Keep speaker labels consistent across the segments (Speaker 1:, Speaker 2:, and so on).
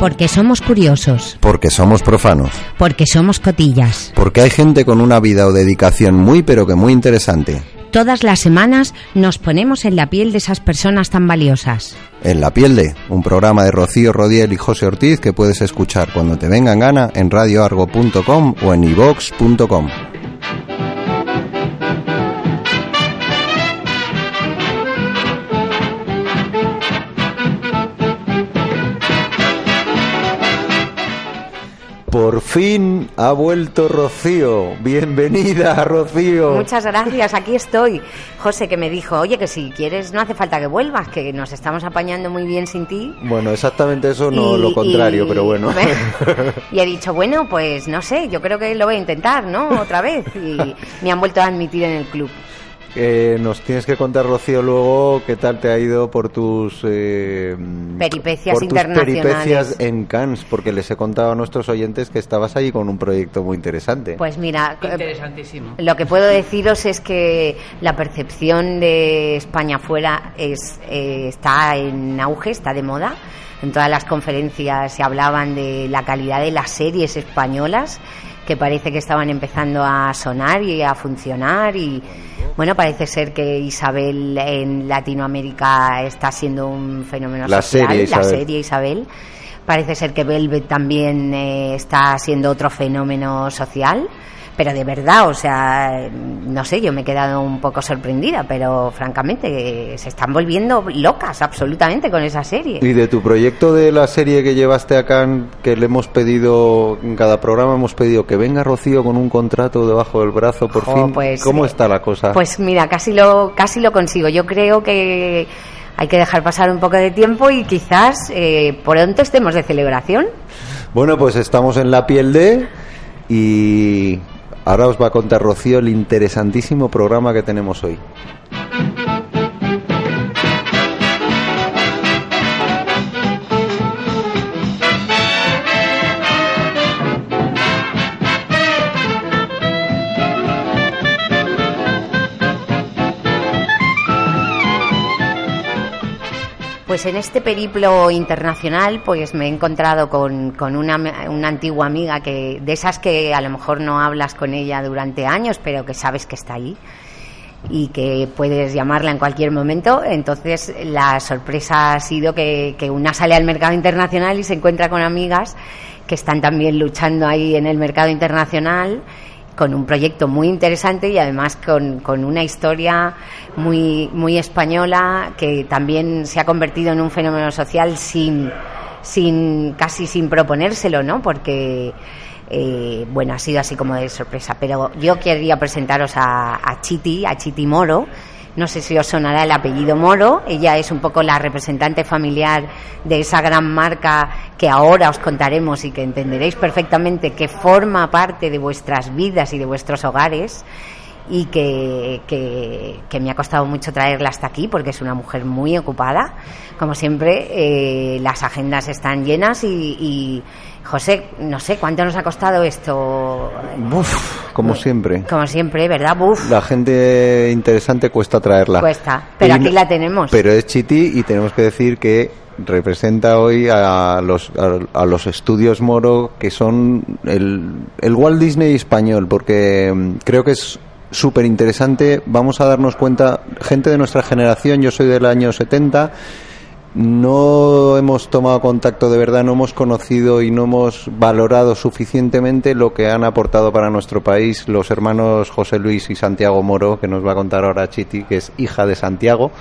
Speaker 1: Porque somos curiosos.
Speaker 2: Porque somos profanos.
Speaker 1: Porque somos cotillas.
Speaker 2: Porque hay gente con una vida o dedicación muy pero que muy interesante.
Speaker 1: Todas las semanas nos ponemos en la piel de esas personas tan valiosas.
Speaker 2: En La Piel de, un programa de Rocío Rodiel y José Ortiz que puedes escuchar cuando te venga en gana en radioargo.com o en ivox.com. Por fin ha vuelto Rocío. Bienvenida, Rocío.
Speaker 1: Muchas gracias, aquí estoy. José que me dijo, oye, que si quieres no hace falta que vuelvas, que nos estamos apañando muy bien sin ti.
Speaker 2: Bueno, exactamente eso, no
Speaker 1: Y-
Speaker 2: lo contrario,
Speaker 1: y-
Speaker 2: pero bueno.
Speaker 1: Y he dicho, bueno, pues no sé, yo creo que lo voy a intentar, ¿no? Otra vez. Y me han vuelto a admitir en el club.
Speaker 2: Eh, nos tienes que contar, Rocío, luego qué tal te ha ido por tus eh,
Speaker 1: Peripecias
Speaker 2: por tus
Speaker 1: internacionales.
Speaker 2: peripecias en Cannes, porque les he contado a nuestros oyentes que estabas ahí con un proyecto muy interesante.
Speaker 1: Pues mira, eh,
Speaker 3: Interesantísimo.
Speaker 1: Lo que puedo deciros es que la percepción de España fuera es, eh, está en auge, está de moda. En todas las conferencias se hablaban de la calidad de las series españolas que parece que estaban empezando a sonar y a funcionar y bueno parece ser que Isabel en Latinoamérica está siendo un fenómeno
Speaker 2: La
Speaker 1: social
Speaker 2: serie
Speaker 1: la serie Isabel. Parece ser que Velvet también eh, está siendo otro fenómeno social pero de verdad, o sea, no sé, yo me he quedado un poco sorprendida, pero francamente se están volviendo locas absolutamente con esa serie.
Speaker 2: Y de tu proyecto de la serie que llevaste a Cannes, que le hemos pedido, en cada programa hemos pedido que venga Rocío con un contrato debajo del brazo, por fin.
Speaker 1: pues,
Speaker 2: ¿Cómo
Speaker 1: eh,
Speaker 2: está la cosa?
Speaker 1: Pues mira, casi lo, casi lo consigo. Yo creo que hay que dejar pasar un poco de tiempo y quizás eh, pronto estemos de celebración.
Speaker 2: Bueno, pues estamos en la piel de y ahora os va a contar Rocío el interesantísimo programa que tenemos hoy.
Speaker 1: Pues en este periplo internacional, pues me he encontrado con, con una, una antigua amiga que de esas que a lo mejor no hablas con ella durante años, pero que sabes que está ahí y que puedes llamarla en cualquier momento. Entonces la sorpresa ha sido que, que una sale al mercado internacional y se encuentra con amigas que están también luchando ahí en el mercado internacional con un proyecto muy interesante y además con, con una historia muy, muy española que también se ha convertido en un fenómeno social sin, sin casi sin proponérselo, ¿no? Porque eh, bueno, ha sido así como de sorpresa. Pero yo quería presentaros a, a Chiti, a Chiti Moro. No sé si os sonará el apellido Moro. Ella es un poco la representante familiar de esa gran marca que ahora os contaremos y que entenderéis perfectamente que forma parte de vuestras vidas y de vuestros hogares y que, que, que me ha costado mucho traerla hasta aquí porque es una mujer muy ocupada. Como siempre, eh, las agendas están llenas y, y, José, no sé, ¿cuánto nos ha costado esto?
Speaker 2: Uf, como siempre.
Speaker 1: Como siempre, ¿verdad? Buf,
Speaker 2: La gente interesante cuesta traerla.
Speaker 1: cuesta. Pero
Speaker 2: Y
Speaker 1: aquí la tenemos.
Speaker 2: Pero es Chiti y tenemos que decir que representa hoy a los, a, a los estudios Moro que son el, el Walt Disney español, porque mm, creo que es súper interesante. Vamos a darnos cuenta, gente de nuestra generación, yo soy del año 70, no hemos tomado contacto de verdad, no hemos conocido y no hemos valorado suficientemente lo que han aportado para nuestro país los hermanos José Luis y Santiago Moro, que nos va a contar ahora Chiti, que es hija de Santiago,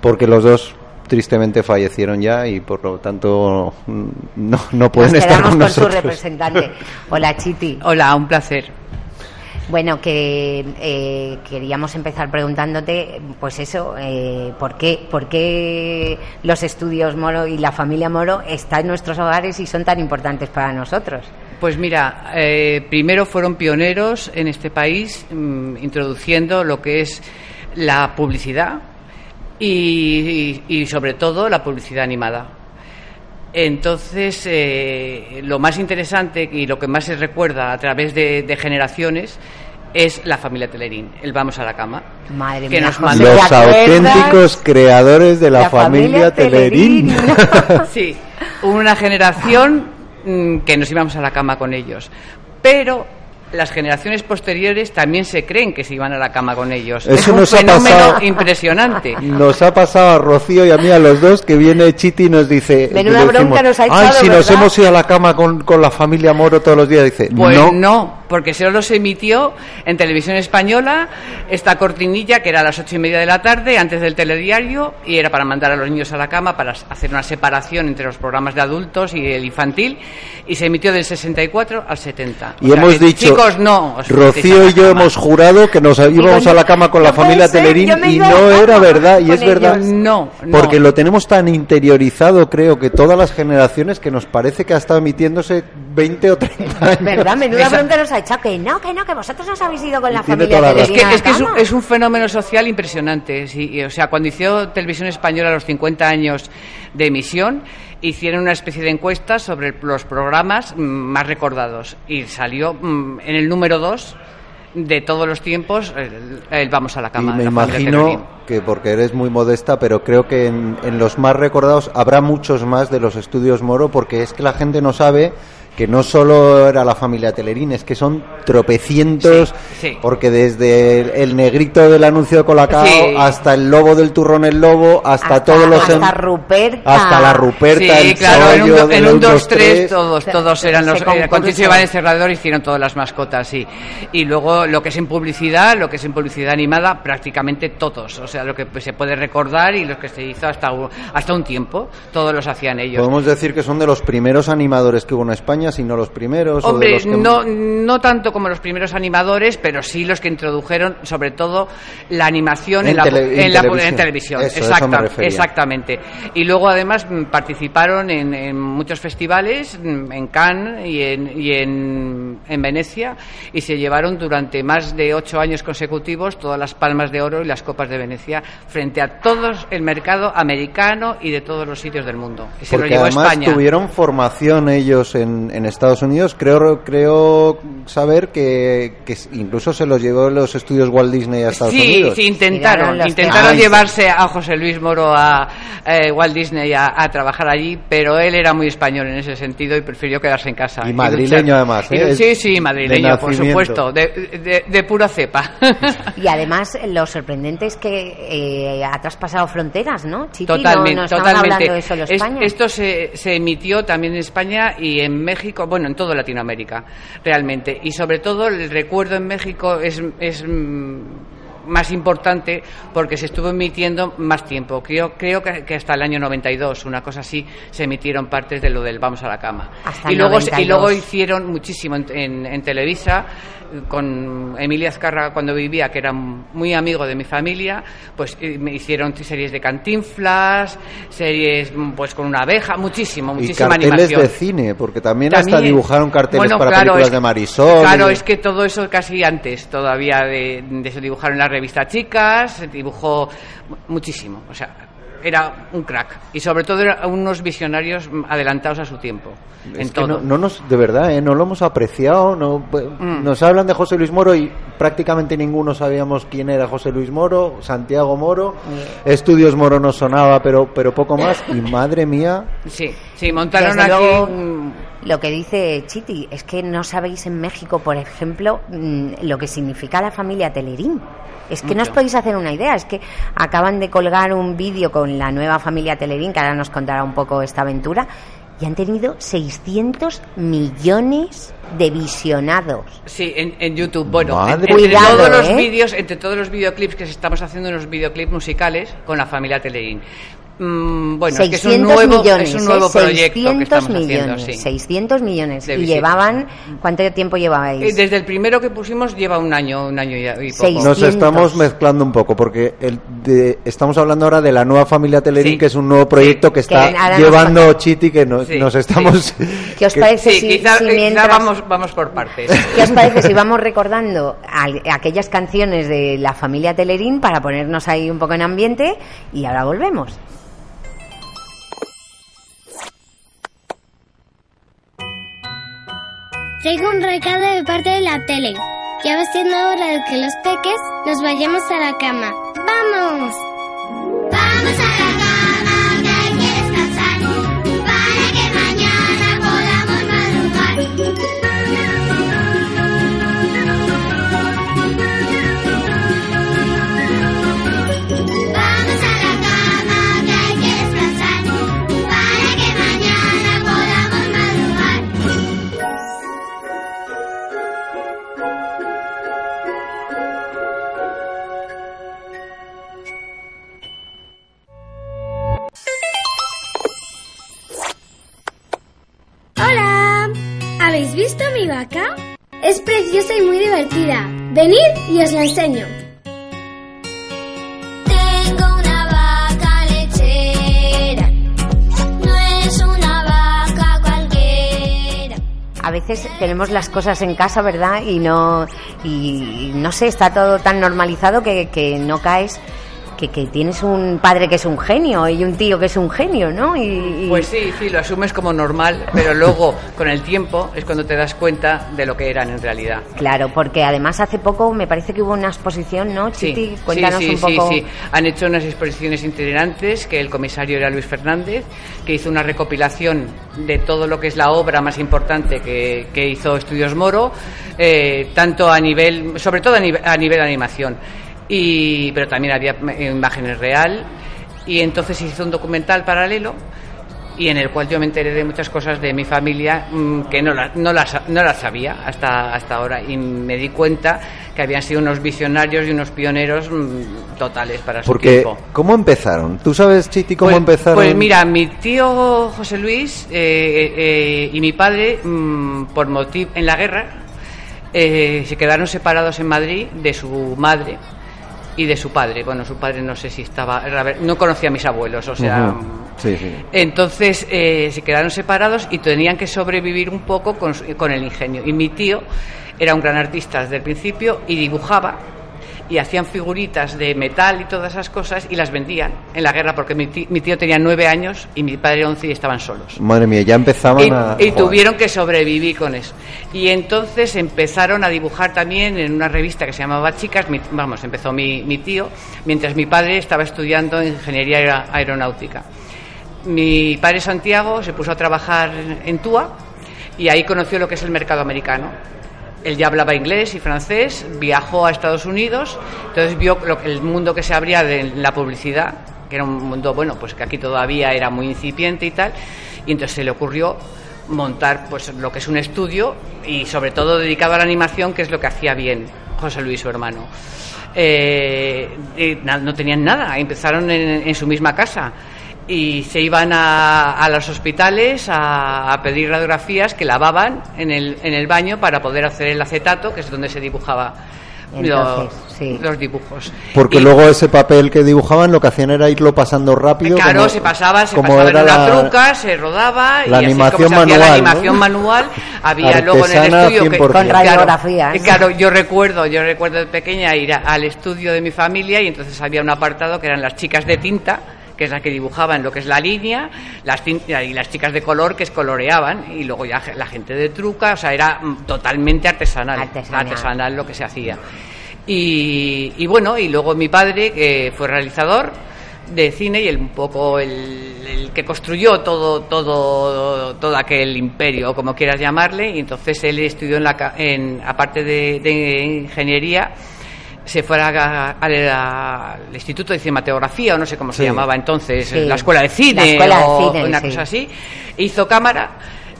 Speaker 2: porque los dos tristemente fallecieron ya y por lo tanto no, no pueden
Speaker 1: Nos
Speaker 2: estar con
Speaker 1: con su
Speaker 2: nosotros.
Speaker 1: representante. Hola, Chiti.
Speaker 4: Hola, un placer.
Speaker 1: Bueno, que eh, queríamos empezar preguntándote, pues eso, eh, ¿por, qué, ¿por qué los estudios Moro y la familia Moro están en nuestros hogares y son tan importantes para nosotros?
Speaker 4: Pues mira, eh, primero fueron pioneros en este país mm, introduciendo lo que es la publicidad y, sobre todo la publicidad animada. Entonces, eh, lo más interesante y lo que más se recuerda a través de, de generaciones es la familia Telerín, el Vamos a la cama.
Speaker 1: Madre
Speaker 4: Que
Speaker 1: mía,
Speaker 4: nos
Speaker 1: ¿te
Speaker 2: Los auténticos creadores de la, familia, Telerín.
Speaker 4: Sí, una generación mm, que nos íbamos a la cama con ellos. Pero las generaciones posteriores también se creen que se iban a la cama con ellos.
Speaker 2: Eso
Speaker 4: es un
Speaker 2: nos ha
Speaker 4: fenómeno
Speaker 2: pasado.
Speaker 4: impresionante.
Speaker 2: Nos ha pasado a Rocío y a mí a los dos que viene Chiti y nos dice
Speaker 1: Menuda
Speaker 2: le
Speaker 1: bronca nos ha
Speaker 2: Ay, si nos
Speaker 1: ¿verdad?"
Speaker 2: hemos ido a la cama con, con la familia Moro todos los días dice
Speaker 4: Pues
Speaker 2: no,
Speaker 4: no. Porque solo se emitió en televisión española esta cortinilla que era a las ocho y media de la tarde antes del telediario y era para mandar a los niños a la cama para hacer una separación entre los programas de adultos y el infantil y se emitió del 64 al 70.
Speaker 2: y
Speaker 4: O
Speaker 2: hemos dicho
Speaker 4: chicos no os
Speaker 2: Rocío y yo
Speaker 4: cama.
Speaker 2: hemos jurado que nos íbamos a la cama con la
Speaker 1: no
Speaker 2: familia
Speaker 1: ser,
Speaker 2: Telerín y no era verdad y es verdad.
Speaker 4: No, no.
Speaker 2: porque lo tenemos tan interiorizado creo que todas las generaciones que nos parece que ha estado emitiéndose 20 o 30 años
Speaker 1: ¿Verdad? Menuda
Speaker 4: Esa-
Speaker 1: bronca nos ha echado. Que no, que no, que vosotros os habéis ido con
Speaker 2: Y
Speaker 1: la
Speaker 2: tiene
Speaker 1: familia
Speaker 2: la
Speaker 4: Es que, es, que es, un, es un fenómeno social impresionante. sí, y, o sea, cuando inició Televisión Española los 50 años de emisión, hicieron una especie de encuesta sobre los programas más recordados. Y salió mm, en el número 2 de todos los tiempos el, el Vamos a la
Speaker 2: y
Speaker 4: cama.
Speaker 2: me
Speaker 4: la
Speaker 2: imagino que porque eres muy modesta pero creo que en, en los más recordados habrá muchos más de los estudios Moro porque es que la gente no sabe que no solo era la familia Telerín, es que son tropecientos,
Speaker 4: Sí, sí.
Speaker 2: porque desde el, el negrito del anuncio de Colacao
Speaker 4: Sí.
Speaker 2: hasta el lobo del turrón el lobo, hasta,
Speaker 1: Hasta-
Speaker 2: todos los...
Speaker 1: hasta Ruperta.
Speaker 2: Hasta la Ruperta,
Speaker 4: Sí,
Speaker 2: el
Speaker 4: claro, en un, en un 2-3
Speaker 2: 2-3.
Speaker 4: todos, todos eran los...
Speaker 1: se
Speaker 4: eh, Con
Speaker 1: compuso.
Speaker 4: Iván el Cerrador hicieron todas las mascotas, sí. Y luego lo que es en publicidad, lo que es en publicidad animada, prácticamente todos. O sea, lo que pues, se puede recordar y lo que se hizo hasta, un- hasta un tiempo, todos los hacían ellos.
Speaker 2: Podemos decir que son de los primeros animadores que hubo en España, si no los primeros. o de
Speaker 4: Hombre,
Speaker 2: los que-
Speaker 4: no, no tanto como los primeros animadores, pero sí los que introdujeron, sobre todo, la animación en,
Speaker 2: En
Speaker 4: la,
Speaker 2: tele- en
Speaker 4: la-
Speaker 2: televisión.
Speaker 4: en televisión.
Speaker 2: Eso, eso
Speaker 4: Exacta-
Speaker 2: me refería.
Speaker 4: exactamente. Y luego, además, mm, participaron en, en muchos festivales, mm, en Cannes y, en, y en, en Venecia, y se llevaron durante más de ocho años consecutivos todas las palmas de oro y las copas de Venecia frente a todo el mercado americano y de todos los sitios del mundo. Y se
Speaker 2: Porque
Speaker 4: lo llevó
Speaker 2: además
Speaker 4: España.
Speaker 2: tuvieron formación ellos en, en Estados Unidos. Creo, creo saber que, que incluso se los llevó los estudios Walt Disney a Estados
Speaker 4: sí,
Speaker 2: Unidos.
Speaker 4: sí, intentaron, intentaron
Speaker 2: temas.
Speaker 4: llevarse a José Luis Moro a eh, Walt Disney a, a trabajar allí, pero él era muy español en ese sentido y prefirió quedarse en casa.
Speaker 2: Y madrileño
Speaker 4: luchar.
Speaker 2: además, ¿eh?
Speaker 4: sí, sí, madrileño, por supuesto, de, de- de pura cepa.
Speaker 1: Y además, lo sorprendente es que eh, ha traspasado fronteras, ¿no? No-
Speaker 4: Totalmente,
Speaker 1: no,
Speaker 4: totalmente.
Speaker 1: hablando de solo
Speaker 4: Es-
Speaker 1: España.
Speaker 4: esto se, se emitió también en España y en México, bueno, en toda Latinoamérica, realmente. Y sobre todo el recuerdo en México es, es mm, más importante porque se estuvo emitiendo más tiempo. Creo, creo que, que hasta el año 92, una cosa así, se emitieron partes de lo del Vamos a la cama.
Speaker 1: Hasta
Speaker 4: y,
Speaker 1: el
Speaker 4: luego, y
Speaker 1: 92.
Speaker 4: luego hicieron muchísimo en, en- en Televisa con Emilia Azcarra cuando vivía, que era muy amigo de mi familia, pues eh, me hicieron series de cantinflas, series mm, pues con una abeja, muchísimo,
Speaker 2: y
Speaker 4: muchísima
Speaker 2: carteles
Speaker 4: animación.
Speaker 2: de cine, porque también, hasta dibujaron carteles
Speaker 4: Bueno,
Speaker 2: para
Speaker 4: claro,
Speaker 2: películas
Speaker 4: es-
Speaker 2: de Marisol.
Speaker 4: Claro,
Speaker 2: y-
Speaker 4: es que todo eso casi antes todavía de, de se dibujaron en la revista Chicas, dibujó muchísimo, o sea, era un crack y sobre todo eran unos visionarios mm, adelantados a su tiempo en todo.
Speaker 2: no, no nos, de verdad, ¿eh? no lo hemos apreciado. No,
Speaker 4: Mm.
Speaker 2: Nos hablan de José Luis Moro y prácticamente ninguno sabíamos quién era José Luis Moro, Santiago Moro. Estudios Moro nos sonaba, pero, pero poco más. Y madre mía,
Speaker 4: Sí, sí, montaron
Speaker 1: Desde
Speaker 4: aquí
Speaker 1: luego,
Speaker 4: mm,
Speaker 1: Lo que dice Chiti es que no sabéis en México, por ejemplo, mm, lo que significa la familia Telerín. Es que no os
Speaker 4: Mucho.
Speaker 1: podéis hacer una idea. Es que acaban de colgar un vídeo con la nueva familia Telerín, que ahora nos contará un poco esta aventura, y han tenido 600 millones de visionados.
Speaker 4: Sí, en, en YouTube. Bueno,
Speaker 2: Madre
Speaker 4: entre
Speaker 1: Cuidado,
Speaker 4: todos los
Speaker 1: ¿eh?
Speaker 4: vídeos, entre todos los videoclips que estamos haciendo unos videoclips musicales con la familia Telerín. Mm, bueno,
Speaker 1: 600
Speaker 4: es que es un nuevo,
Speaker 1: millones,
Speaker 4: es un nuevo
Speaker 1: ¿eh?
Speaker 4: proyecto
Speaker 1: 600
Speaker 4: que estamos
Speaker 1: millones,
Speaker 4: haciendo, sí.
Speaker 1: 600 millones.
Speaker 4: De
Speaker 1: ¿Y llevaban, cuánto tiempo
Speaker 4: Eh,
Speaker 1: llevabais?
Speaker 4: Desde el primero que pusimos lleva un año, un año y, poco.
Speaker 1: Seis.
Speaker 2: Nos
Speaker 1: 600.
Speaker 2: estamos mezclando un poco porque el de- estamos hablando ahora de la nueva familia Telerín,
Speaker 4: Sí.
Speaker 2: que es un nuevo proyecto que
Speaker 1: Que
Speaker 2: está
Speaker 1: nos
Speaker 2: llevando
Speaker 1: falta.
Speaker 2: Chiti, que nos,
Speaker 4: Sí,
Speaker 2: nos
Speaker 4: sí.
Speaker 2: estamos...
Speaker 1: ¿Qué os
Speaker 2: que-
Speaker 1: parece
Speaker 4: Sí,
Speaker 1: si,
Speaker 4: quizá,
Speaker 1: si
Speaker 4: quizá
Speaker 1: mientras...
Speaker 4: vamos, vamos por partes.
Speaker 1: ¿Qué os parece si vamos recordando al- aquellas canciones de la familia Telerín para ponernos ahí un poco en ambiente y ahora volvemos?
Speaker 3: Traigo un recado de parte de la tele. Ya va siendo hora de que los peques nos vayamos a la cama. ¡Vamos! Mi vaca? Es preciosa y muy divertida. Venid y os la enseño. Tengo una vaca lechera. No es una vaca cualquiera.
Speaker 1: A veces tenemos las cosas en casa, ¿verdad? Y no, y no sé, está todo tan normalizado que, que no caes, que, que tienes un padre que es un genio y un tío que es un genio, ¿no? Y, y-
Speaker 4: Pues sí, sí, lo asumes como normal, pero luego, con el tiempo, es cuando te das cuenta de lo que eran en realidad.
Speaker 1: Claro, porque además hace poco me parece que hubo una exposición, ¿no?
Speaker 4: Sí,
Speaker 1: Chiti, cuéntanos
Speaker 4: sí, sí,
Speaker 1: un poco.
Speaker 4: sí, sí. Han hecho unas exposiciones itinerantes, que el comisario era Luis Fernández, que hizo una recopilación de todo lo que es la obra más importante que, que hizo Estudios Moro, eh, tanto a nivel, sobre todo a nivel, a nivel animación, y, pero también había imágenes real, y entonces hizo un documental paralelo y en el cual yo me enteré de muchas cosas de mi familia mm, que no, la- no, las, no las sabía hasta, hasta ahora y me di cuenta que habían sido unos visionarios y unos pioneros mm, totales para su
Speaker 2: Porque,
Speaker 4: tiempo.
Speaker 2: ¿cómo empezaron? ¿Tú sabes, Chiti, cómo
Speaker 4: Pues-
Speaker 2: empezaron?
Speaker 4: Pues mira, mi tío José Luis eh, eh, y mi padre, mm, por motivo en la guerra, eh, se quedaron separados en Madrid de su madre y de su padre. Bueno, su padre no sé si estaba, no conocía a mis abuelos, o sea.
Speaker 2: Sí, sí.
Speaker 4: Entonces eh, se quedaron separados y tenían que sobrevivir un poco con, con el ingenio. Y mi tío era un gran artista desde el principio y dibujaba y hacían figuritas de metal y todas esas cosas y las vendían en la guerra porque mi tío, mi tío tenía nueve años y mi padre once y estaban solos.
Speaker 2: Madre mía, ya empezaban
Speaker 4: Y,
Speaker 2: a...
Speaker 4: y tuvieron que sobrevivir con eso. Y entonces empezaron a dibujar también en una revista que se llamaba Chicas, mi- vamos, empezó mi, mi tío, mientras mi padre estaba estudiando ingeniería aer- aeronáutica. Mi padre Santiago se puso a trabajar en TUA y ahí conoció lo que es el mercado americano. Él ya hablaba inglés y francés, viajó a Estados Unidos, entonces vio lo el mundo que se abría de la publicidad, que era un mundo, bueno, pues que aquí todavía era muy incipiente y tal, y entonces se le ocurrió montar pues lo que es un estudio y sobre todo dedicado a la animación, que es lo que hacía bien José Luis, su hermano. Eh, no tenían nada, empezaron en, en su misma casa y se iban a, a los hospitales a, a pedir radiografías que lavaban en el, en el baño para poder hacer el acetato, que es donde se dibujaba
Speaker 1: Entonces,
Speaker 4: los,
Speaker 1: sí.
Speaker 4: los dibujos.
Speaker 2: Porque
Speaker 4: Y-
Speaker 2: luego ese papel que dibujaban lo que hacían era irlo pasando rápido.
Speaker 4: Claro,
Speaker 2: como-
Speaker 4: se pasaba, se
Speaker 2: como
Speaker 4: pasaba en
Speaker 2: era
Speaker 4: una
Speaker 2: la-
Speaker 4: truca, se rodaba
Speaker 2: la
Speaker 4: y así
Speaker 2: animación
Speaker 4: como se hacía la
Speaker 2: manual, ¿no?
Speaker 4: animación manual, había luego en el estudio que
Speaker 2: 100%.
Speaker 1: Con
Speaker 4: claro,
Speaker 1: radiografías.
Speaker 4: eh, Claro, yo recuerdo, yo recuerdo de pequeña ir a- al estudio de mi familia y entonces había un apartado que eran las chicas de tinta que es la que dibujaban lo que es la línea, las y las chicas de color que es coloreaban, y luego ya la gente de truca, o sea, era totalmente artesanal,
Speaker 1: Artesanal.
Speaker 4: artesanal lo que se hacía. Y, y bueno, y luego mi padre, que fue realizador de cine y el, un poco el, el que construyó todo, todo, todo aquel imperio, como quieras llamarle, y entonces él estudió en la, en, aparte de, de ingeniería, se fue a- a- al al Instituto de Cinematografía, o no sé cómo se llamaba entonces,
Speaker 1: Sí.
Speaker 4: la Escuela de Cine,
Speaker 1: La Escuela de
Speaker 4: o
Speaker 1: Cine,
Speaker 4: una
Speaker 1: sí.
Speaker 4: cosa así, hizo cámara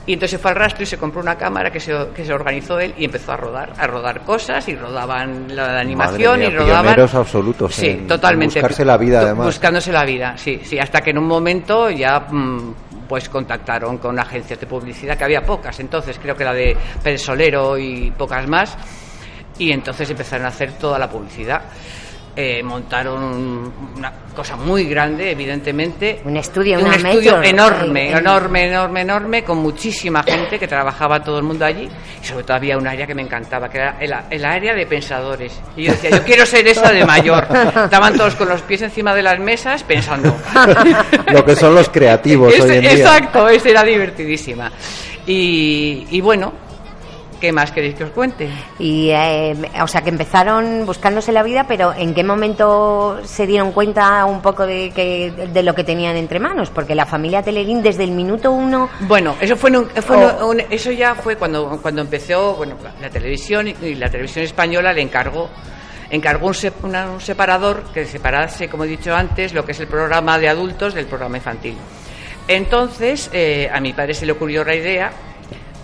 Speaker 4: Y entonces se fue al rastro y se compró una cámara que se, que se organizó él y empezó a rodar, a rodar cosas y rodaban la, la animación
Speaker 2: Madre mía,
Speaker 4: y rodaban.
Speaker 2: pioneros absolutos
Speaker 4: Sí,
Speaker 2: en- en
Speaker 4: totalmente.
Speaker 2: buscarse la vida, además.
Speaker 4: Buscándose la vida, sí, sí. Hasta que en un momento ya mm, pues contactaron con agencias de publicidad, que había pocas entonces, creo que la de Pérez Solero y pocas más. Y entonces empezaron a hacer toda la publicidad. Eh, montaron un- una cosa muy grande, evidentemente.
Speaker 1: Un estudio,
Speaker 4: un
Speaker 1: una
Speaker 4: estudio
Speaker 1: major,
Speaker 4: enorme,
Speaker 1: en-
Speaker 4: enorme, enorme, enorme, con muchísima gente que trabajaba todo el mundo allí. Y sobre todo había un área que me encantaba, que era el, el área de pensadores. Y yo decía, yo quiero ser esa de mayor. Estaban todos con los pies encima de las mesas pensando.
Speaker 2: Lo que son los creativos
Speaker 4: Ese-
Speaker 2: hoy en día.
Speaker 4: Exacto, esa era divertidísima. Y, y bueno, ¿qué más queréis que os cuente?
Speaker 1: Y, eh, o sea, que empezaron buscándose la vida, pero ¿en qué momento se dieron cuenta un poco de, que, de lo que tenían entre manos? Porque la familia Telerín, desde el minuto uno,
Speaker 4: Bueno, eso fue, un- fue
Speaker 1: Oh.
Speaker 4: un- eso ya fue cuando cuando empezó, bueno, la televisión y, la televisión española le encargó encargó un, sep- una- un separador que separase, como he dicho antes, lo que es el programa de adultos del programa infantil. Entonces, eh, a mi padre se le ocurrió la idea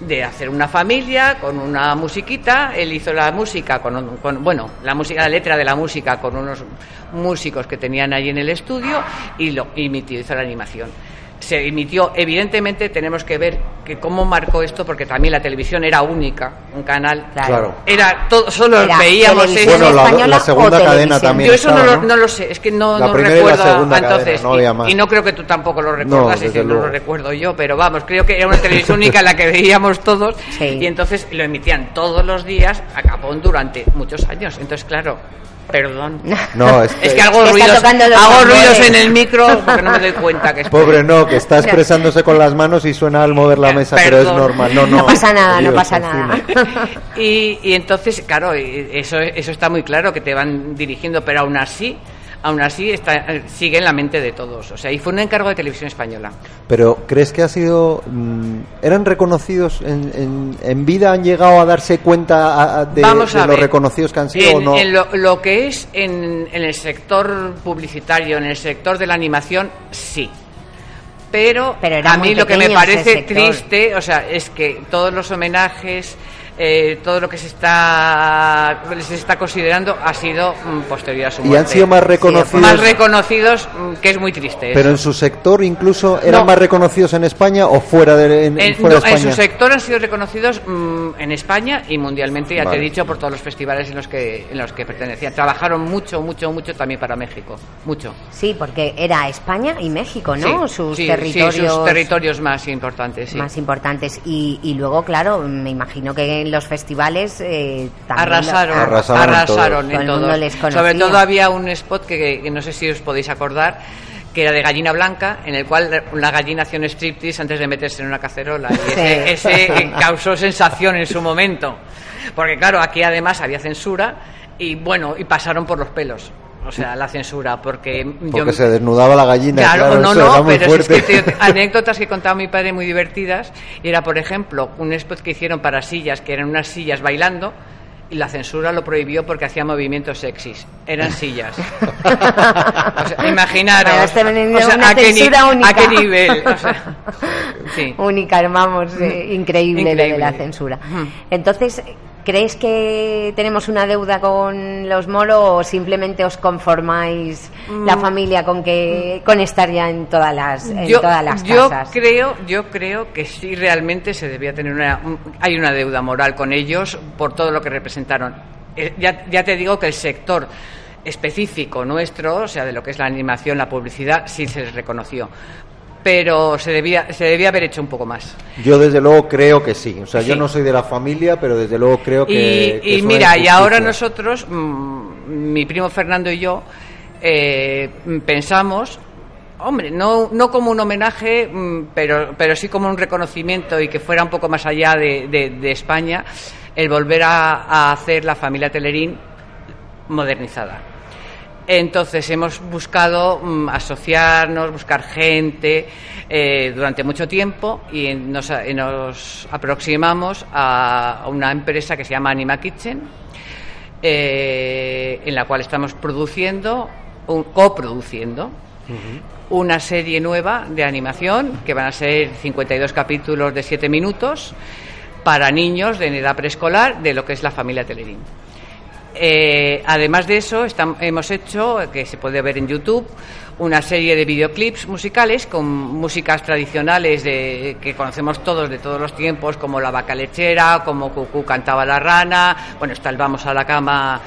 Speaker 4: de hacer una familia con una musiquita. Él hizo la música con, con- bueno, la música, la letra de la música con unos músicos que tenían allí en el estudio y lo y mi tío hizo la animación. Se emitió, evidentemente tenemos que ver que cómo marcó esto porque también la televisión era única, un canal.
Speaker 1: Claro.
Speaker 4: Era todo, solo
Speaker 1: Era
Speaker 4: veíamos eso.
Speaker 2: Bueno, la, la segunda cadena
Speaker 1: televisión?
Speaker 2: también
Speaker 4: Yo eso no, lo, no lo sé, es que no,
Speaker 2: La
Speaker 4: no
Speaker 2: la
Speaker 4: recuerdo
Speaker 2: cadena,
Speaker 4: entonces.
Speaker 2: no
Speaker 4: y-
Speaker 2: había más.
Speaker 4: y, no creo que tú tampoco lo recuerdas,
Speaker 2: No,
Speaker 4: si no lo recuerdo yo, pero vamos, creo que era una televisión única en la que veíamos todos
Speaker 1: Sí.
Speaker 4: y entonces lo emitían todos los días a capón durante muchos años. Entonces, claro, perdón.
Speaker 2: No, es
Speaker 4: Es
Speaker 2: que,
Speaker 4: hago
Speaker 1: Está
Speaker 4: ruidos, hago ruidos en el micro porque no me doy cuenta que estoy-
Speaker 2: pobre no, que está expresándose con las manos y suena al mover la mesa, pero es normal. No, no,
Speaker 1: no pasa nada, no pasa nada.
Speaker 4: Y, y entonces, claro, y eso, eso está muy claro que te van dirigiendo, pero aún así, aún así está, eh, sigue en la mente de todos. O sea, y fue un encargo de televisión española.
Speaker 2: Pero ¿crees que ha sido... mm, ¿Eran reconocidos en, en, en vida? ¿Han llegado a darse cuenta a- a- de,
Speaker 4: Vamos
Speaker 2: de
Speaker 4: a
Speaker 2: lo
Speaker 4: ver.
Speaker 2: reconocidos que han sido
Speaker 4: en,
Speaker 2: o no?
Speaker 4: en lo, lo que es en, en el sector publicitario, en el sector de la animación, sí. Pero,
Speaker 1: Pero
Speaker 4: a mí lo que me parece triste, o sea, es que todos los homenajes, eh, todo lo que se está se está considerando ha sido mm, posterior a su
Speaker 2: Y
Speaker 4: muerte.
Speaker 2: han sido más reconocidos...
Speaker 4: más reconocidos, mm, que es muy triste.
Speaker 2: Pero
Speaker 4: eso.
Speaker 2: en su sector incluso eran
Speaker 4: No.
Speaker 2: más reconocidos en España o fuera de, en,
Speaker 4: En,
Speaker 2: fuera
Speaker 4: no,
Speaker 2: de
Speaker 4: en
Speaker 2: España.
Speaker 4: su sector han sido reconocidos mm, en España y mundialmente, ya te he dicho, por todos los festivales en los que en los que pertenecían. Trabajaron mucho, mucho, mucho también para México. Mucho.
Speaker 1: Sí, porque era España y México, ¿no?
Speaker 4: Sí,
Speaker 1: sus
Speaker 4: sí, sí,
Speaker 1: territorios.
Speaker 4: sus territorios más importantes, sí.
Speaker 1: más importantes y, y luego claro me imagino que en los festivales eh, también lo-
Speaker 4: Arrasaron,
Speaker 2: Arrasaron
Speaker 4: arrasaron,
Speaker 2: en
Speaker 4: en
Speaker 1: Todo el
Speaker 4: todos.
Speaker 1: mundo les conocía.
Speaker 4: Sobre todo había un spot que, que no sé si os podéis acordar, que era de gallina blanca, en el cual una gallina hacía un striptease antes de meterse en una cacerola. Y ese,
Speaker 1: Sí.
Speaker 4: ese, causó sensación en su momento. Porque claro, aquí además había censura y bueno, y pasaron por los pelos. O sea, la censura, porque
Speaker 2: Porque
Speaker 4: yo...
Speaker 2: se desnudaba la gallina.
Speaker 4: Claro,
Speaker 2: Claro,
Speaker 4: no,
Speaker 2: eso era
Speaker 4: no,
Speaker 2: muy
Speaker 4: pero es que te- anécdotas que contaba mi padre muy divertidas. Y era, por ejemplo, un spot que hicieron para sillas, que eran unas sillas bailando, y la censura lo prohibió porque hacía movimientos sexys. Eran sillas. O sea, imaginaros.
Speaker 1: Bueno, veniendo
Speaker 4: o sea,
Speaker 1: una
Speaker 4: a, qué
Speaker 1: única.
Speaker 4: a qué nivel. O sea, sí.
Speaker 1: única, vamos, eh, increíble, lo de
Speaker 4: Increíble.
Speaker 1: la censura.
Speaker 4: Ujú.
Speaker 1: Entonces, ¿crees que tenemos una deuda con los Moro o simplemente os conformáis la familia con que con estar ya en todas las en
Speaker 4: yo,
Speaker 1: todas las
Speaker 4: yo
Speaker 1: casas?
Speaker 4: creo yo creo que sí realmente se debía tener una un- hay una deuda moral con ellos por todo lo que representaron. Eh, ya, ya te digo que el sector específico nuestro o sea de lo que es la animación la publicidad sí se les reconoció pero se debía se debía haber hecho un poco más
Speaker 2: Yo desde luego creo que sí. O sea, yo no soy de la familia, pero desde luego creo que...
Speaker 4: y,
Speaker 2: que
Speaker 4: mira, y ahora nosotros, mm, mi primo Fernando y yo, eh, pensamos, hombre, no, no como un homenaje, mm, pero, pero sí como un reconocimiento y que fuera un poco más allá de, de- de España, el volver a, a hacer la familia Telerín modernizada. Entonces hemos buscado mm, asociarnos, buscar gente eh, durante mucho tiempo y nos, nos aproximamos a una empresa que se llama Anima Kitchen, eh, en la cual estamos produciendo, un- coproduciendo una serie nueva de animación que van a ser 52 capítulos de 7 minutos para niños de edad preescolar de lo que es la familia Telerín. Eh, además de eso, hemos hecho, que se puede ver en YouTube, una serie de videoclips musicales con músicas tradicionales de, que conocemos todos de todos los tiempos, como La vaca lechera, como Cucú cantaba la rana, bueno, está el Vamos a la cama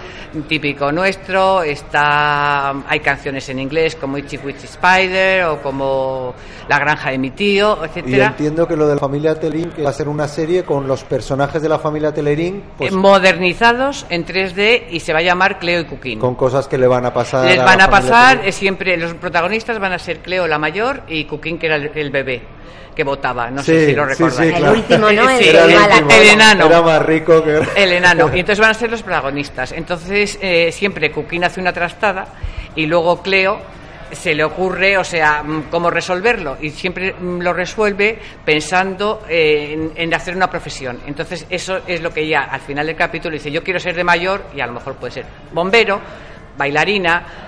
Speaker 4: típico nuestro, está hay canciones en inglés como Itchy Witchy Spider o como La granja de mi tío, etcétera.
Speaker 2: Y entiendo que lo de la familia Telerín que va a ser una serie con los personajes de la familia Telerín
Speaker 4: pues, eh, modernizados en 3D y se va a llamar Cleo y Cuquín.
Speaker 2: Con cosas que le van a pasar.
Speaker 4: Les van a, pasar es siempre los protagonistas van a ser Cleo la mayor y Cuquín que era el, bebé que votaba, no sé si lo recordáis.
Speaker 1: El último, ¿no?
Speaker 4: El, enano.
Speaker 2: Era más rico que...
Speaker 4: El enano. Y entonces van a ser los protagonistas. Entonces eh, siempre Cuquín hace una trastada y luego Cleo se le ocurre, o sea, mm, cómo resolverlo y siempre mm, lo resuelve pensando en, en, hacer una profesión. Entonces eso es lo que ella al final del capítulo dice, yo quiero ser de mayor y a lo mejor puede ser bombero, bailarina,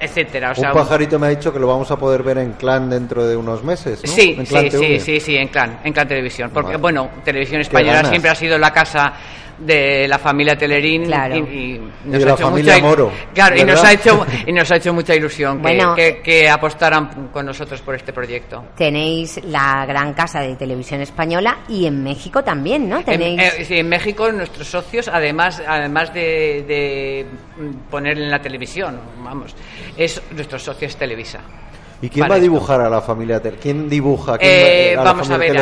Speaker 4: etcétera.
Speaker 2: un pajarito me ha dicho que lo vamos a poder ver en Clan dentro de unos meses, ¿no?
Speaker 4: Sí, sí, sí, sí, sí, en Clan, en Clan Televisión. Porque, bueno, Televisión Española siempre ha sido la casa de la familia Telerín
Speaker 1: y,
Speaker 2: nos ha hecho mucha, Moro.
Speaker 4: Claro, y nos ha hecho y nos ha hecho mucha ilusión que, que, apostaran con nosotros por este proyecto.
Speaker 1: Tenéis la gran casa de Televisión Española y en México también, ¿no? Tenéis
Speaker 4: en, eh, sí, en México nuestros socios además además de, de poner en la televisión, vamos, es nuestros socios Televisa.
Speaker 2: ¿Y quién va a dibujar a la familia Telerín? ¿Quién dibuja
Speaker 4: eh, a vamos a ver,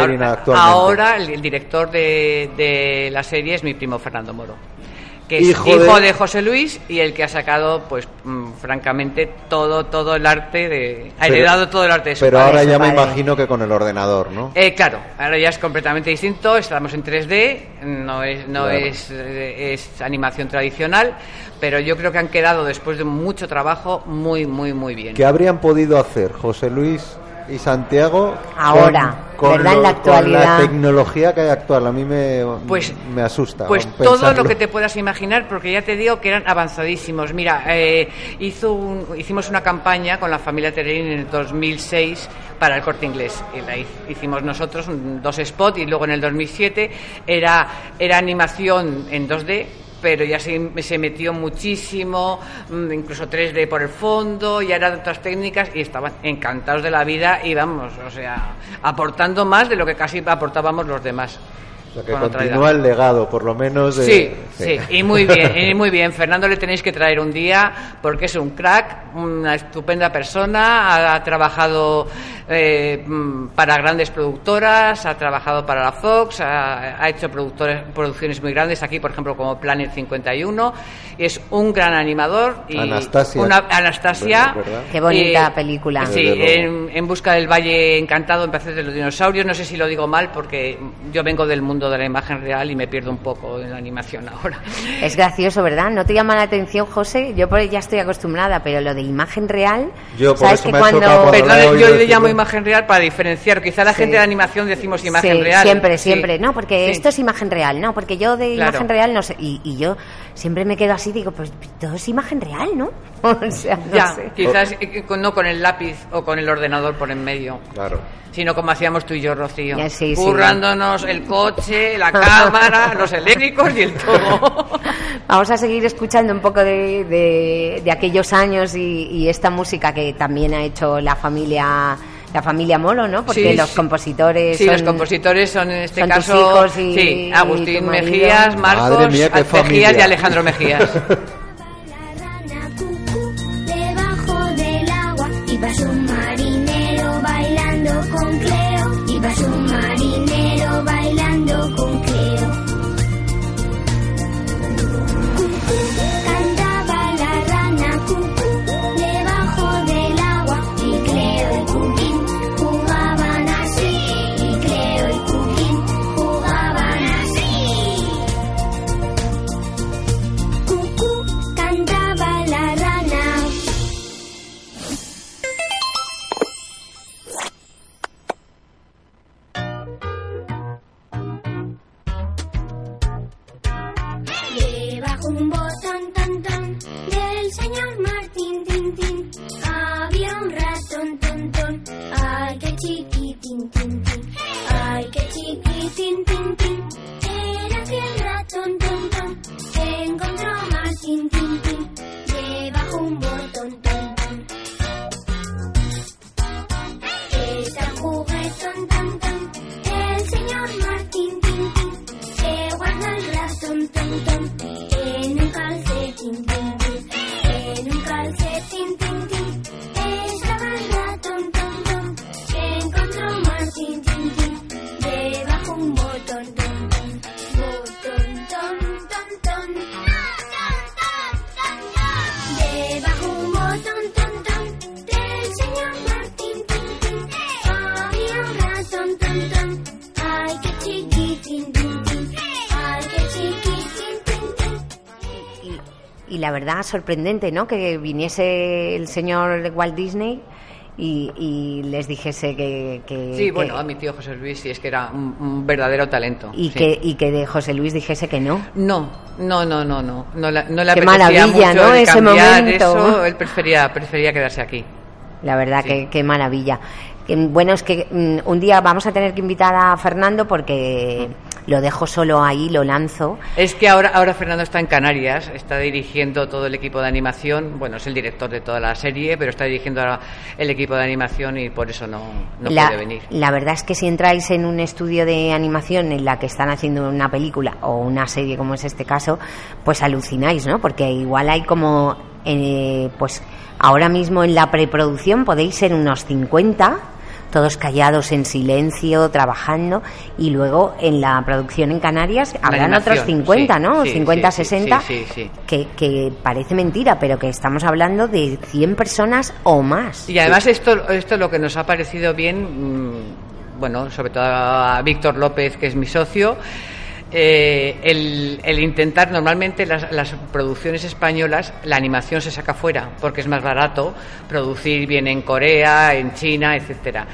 Speaker 4: ahora, el, director de, de la serie es mi primo Fernando Moro que es hijo, de... José Luis y el que ha sacado, pues, mm, francamente, todo todo el arte de... ha heredado todo el arte de su
Speaker 2: Pero ahora ya me imagino que con el ordenador, ¿no?
Speaker 4: Eh, claro, ahora ya es completamente distinto, estamos en 3D, no es, no es, es animación tradicional, pero yo creo que han quedado, después de mucho trabajo, muy, muy, muy bien.
Speaker 2: ¿Qué habrían podido hacer José Luis y Santiago
Speaker 1: ahora con, ¿verdad? en la actualidad
Speaker 2: la tecnología que hay actual. A mí me,
Speaker 4: pues,
Speaker 2: me asusta
Speaker 4: pues todo lo que te puedas imaginar porque ya te digo que eran avanzadísimos. Mira eh, hizo hicimos una campaña con la familia Tererín en el 2006 para el corte inglés y la hicimos nosotros dos spots y luego en el 2007 era era animación en 2D pero ya se, metió muchísimo, mm, incluso 3D por el fondo, y eran otras técnicas y estaban encantados de la vida y vamos, o sea, aportando más de lo que casi aportábamos los demás
Speaker 2: que continúa el legado, por lo menos. De...
Speaker 4: Sí, sí, y muy bien, y muy bien. Fernando le tenéis que traer un día porque es un crack, una estupenda persona, ha, trabajado eh, para grandes productoras, ha trabajado para la Fox, ha, hecho producciones muy grandes aquí, por ejemplo, como Planet 51. Y es un gran animador. Y
Speaker 2: Anastasia.
Speaker 4: Una, Anastasia.
Speaker 1: Qué bonita película.
Speaker 4: Sí, en, Busca del Valle Encantado, en de los Dinosaurios. No sé si lo digo mal porque yo vengo del mundo de la imagen real y me pierdo un poco en la animación ahora.
Speaker 1: Es gracioso, ¿verdad? ¿No te llama la atención, José? Yo por ya estoy acostumbrada, pero lo de imagen real,
Speaker 2: yo,
Speaker 1: ¿sabes que cuando...
Speaker 4: yo le llamo imagen real para diferenciar. Quizá la gente de animación decimos imagen real.
Speaker 1: Siempre, siempre. No, porque esto es imagen real, no, porque yo de imagen real no sé. Y, yo siempre me quedo así, digo, pues todo es imagen real, ¿no? o sea, no
Speaker 4: ya,
Speaker 1: sé.
Speaker 4: Quizás eh, no con el lápiz o con el ordenador por en medio.
Speaker 2: Claro
Speaker 4: sino como hacíamos tú y yo, Rocío. currándonos el coche, la cámara, los eléctricos y el todo.
Speaker 1: Vamos a seguir escuchando un poco de, de, aquellos años y, esta música que también ha hecho la familia la familia Molo, ¿no? Porque los compositores
Speaker 4: sí, los compositores son en este caso sí, Agustín Mejías, Marcos Mejías y Alejandro Mejías.
Speaker 1: Y, la verdad, sorprendente, ¿no? Que viniese el señor Walt Disney y, y les dijese que... que-
Speaker 4: Sí,
Speaker 1: que-
Speaker 4: bueno, a mi tío José Luis sí es que era un, un verdadero talento.
Speaker 1: y,
Speaker 4: sí.
Speaker 1: que, y que de José Luis dijese que no.
Speaker 4: No, no, no, no, no. No, la- no le
Speaker 1: Qué maravilla,
Speaker 4: mucho
Speaker 1: ¿no? Ese momento.
Speaker 4: Eso, él prefería, prefería quedarse aquí.
Speaker 1: La verdad,
Speaker 4: Sí.
Speaker 1: que qué maravilla. Que, bueno, es que mm, un día vamos a tener que invitar a Fernando porque lo dejo solo ahí, lo lanzo.
Speaker 4: Es que ahora, ahora Fernando está en Canarias, está dirigiendo todo el equipo de animación. Bueno, es el director de toda la serie, pero está dirigiendo ahora el equipo de animación y por eso no, no
Speaker 1: la,
Speaker 4: puede venir.
Speaker 1: la verdad es que si entráis en un estudio de animación en la que están haciendo una película o una serie como es este caso, pues alucináis, ¿no? Porque igual hay como, eh, pues ahora mismo en la preproducción podéis ser unos 50, todos callados en silencio, trabajando, y luego en la producción en Canarias habrán otros 50,
Speaker 4: sí,
Speaker 1: ¿no?
Speaker 4: sí,
Speaker 1: 50,
Speaker 4: sí, sí,
Speaker 1: 60,
Speaker 4: sí, sí, sí.
Speaker 1: Que, que parece mentira, pero que estamos hablando de 100 personas o más.
Speaker 4: Y además esto, esto lo que nos ha parecido bien, mm, bueno, sobre todo a Víctor López, que es mi socio, eh, el, el intentar, normalmente las, las producciones españolas, la animación se saca fuera, porque es más barato producir bien en Corea, en China, etcétera.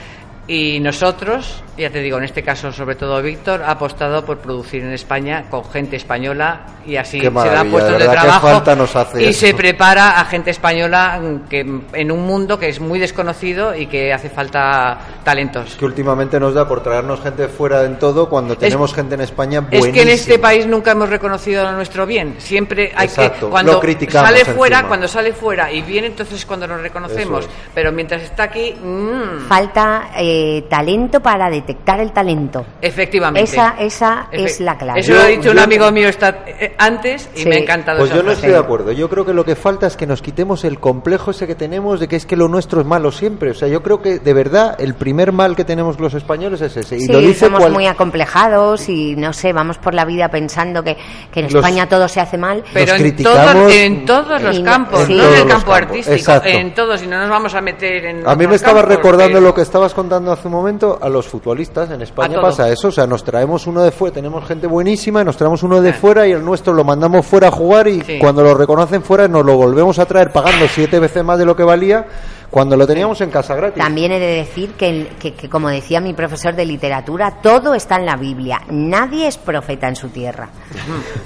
Speaker 4: Y nosotros, ya te digo, en este caso sobre todo Víctor, ha apostado por producir en España con gente española y así se da puestos
Speaker 2: de
Speaker 4: de, trabajo
Speaker 2: falta nos hace
Speaker 4: y
Speaker 2: eso.
Speaker 4: se prepara a gente española que en un mundo que es muy desconocido y que hace falta talentos.
Speaker 2: Que últimamente nos da por traernos gente fuera en todo cuando tenemos gente en España
Speaker 4: Es
Speaker 2: buenísima.
Speaker 4: que en este país nunca hemos reconocido nuestro bien. Siempre hay
Speaker 2: Exacto,
Speaker 4: que cuando sale fuera,
Speaker 2: encima.
Speaker 4: cuando sale fuera y viene entonces cuando nos reconocemos.
Speaker 2: Es.
Speaker 4: Pero mientras está aquí, mm,
Speaker 1: Falta eh, talento para detectar el talento.
Speaker 4: efectivamente.
Speaker 1: Esa, esa
Speaker 4: Efe-
Speaker 1: es la clave.
Speaker 4: Eso lo ha
Speaker 2: Yo-
Speaker 4: dicho un
Speaker 2: yo-
Speaker 4: amigo mío está, eh, antes y
Speaker 1: Sí.
Speaker 4: me ha encantado.
Speaker 2: Pues
Speaker 4: esa
Speaker 2: yo no
Speaker 4: frase.
Speaker 2: estoy de acuerdo. Yo creo que lo que falta es que nos quitemos el complejo ese que tenemos de que es que lo nuestro es malo siempre. O sea, yo creo que de verdad el primer mal que tenemos los españoles es ese. Y
Speaker 1: Sí,
Speaker 2: lo dice
Speaker 1: somos
Speaker 2: cual-
Speaker 1: muy acomplejados y no sé, vamos por la vida pensando que, que en
Speaker 2: Los-
Speaker 1: España todo se hace mal.
Speaker 4: Pero en todos, en todos los campos,
Speaker 1: en
Speaker 4: no en el campo
Speaker 2: campos,
Speaker 4: artístico,
Speaker 2: exacto.
Speaker 4: en todos, y no nos vamos a meter en.
Speaker 2: A mí me estaba
Speaker 4: campos,
Speaker 2: recordando
Speaker 4: pero-
Speaker 2: lo que estabas contando hace un momento a los futbolistas. En España pasa eso. O sea, nos traemos uno de fuera, tenemos gente buenísima, y nos traemos uno de fuera y el nuestro lo mandamos fuera a jugar y
Speaker 4: Sí.
Speaker 2: cuando lo reconocen fuera nos lo volvemos a traer pagando siete veces más de lo que valía cuando lo teníamos en casa gratis.
Speaker 1: También he de decir que, que- que, como decía mi profesor de literatura, todo está en la Biblia. Nadie es profeta en su tierra.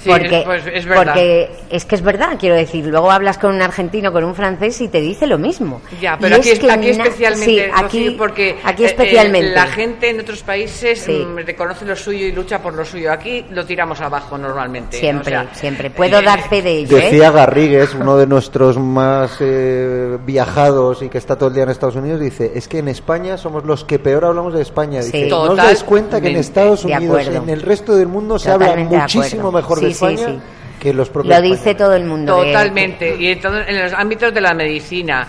Speaker 4: Sí,
Speaker 1: porque,
Speaker 4: es- pues es verdad.
Speaker 1: porque es que es verdad, quiero decir. Luego hablas con un argentino, con un francés y te dice lo mismo.
Speaker 4: Ya,
Speaker 1: Y
Speaker 4: pero aquí,
Speaker 1: es que
Speaker 4: aquí especialmente,
Speaker 1: sí, aquí,
Speaker 4: porque
Speaker 1: aquí
Speaker 4: eh, eh,
Speaker 1: especialmente.
Speaker 4: la gente en otros países
Speaker 1: Sí.
Speaker 4: mm, reconoce lo suyo y lucha por lo suyo. Aquí lo tiramos abajo normalmente.
Speaker 1: Siempre,
Speaker 4: o sea,
Speaker 1: siempre. Puedo
Speaker 4: eh,
Speaker 1: dar fe de ello. ¿eh?
Speaker 2: Decía Garrigues, uno de nuestros más eh, viajados y que está todo el día en Estados Unidos, dice, es que en España somos los que peor hablamos de España.
Speaker 1: Sí.
Speaker 2: Dice, no os dais cuenta que en. Estados
Speaker 1: De
Speaker 2: Unidos, en el resto del mundo se habla
Speaker 1: Totalmente de
Speaker 2: muchísimo mejor de
Speaker 1: Sí, sí,
Speaker 2: España
Speaker 1: sí.
Speaker 2: que los propios
Speaker 1: Lo dice
Speaker 2: españoles.
Speaker 1: todo el mundo. de-
Speaker 4: Totalmente. Y en, todo- en los ámbitos de la medicina,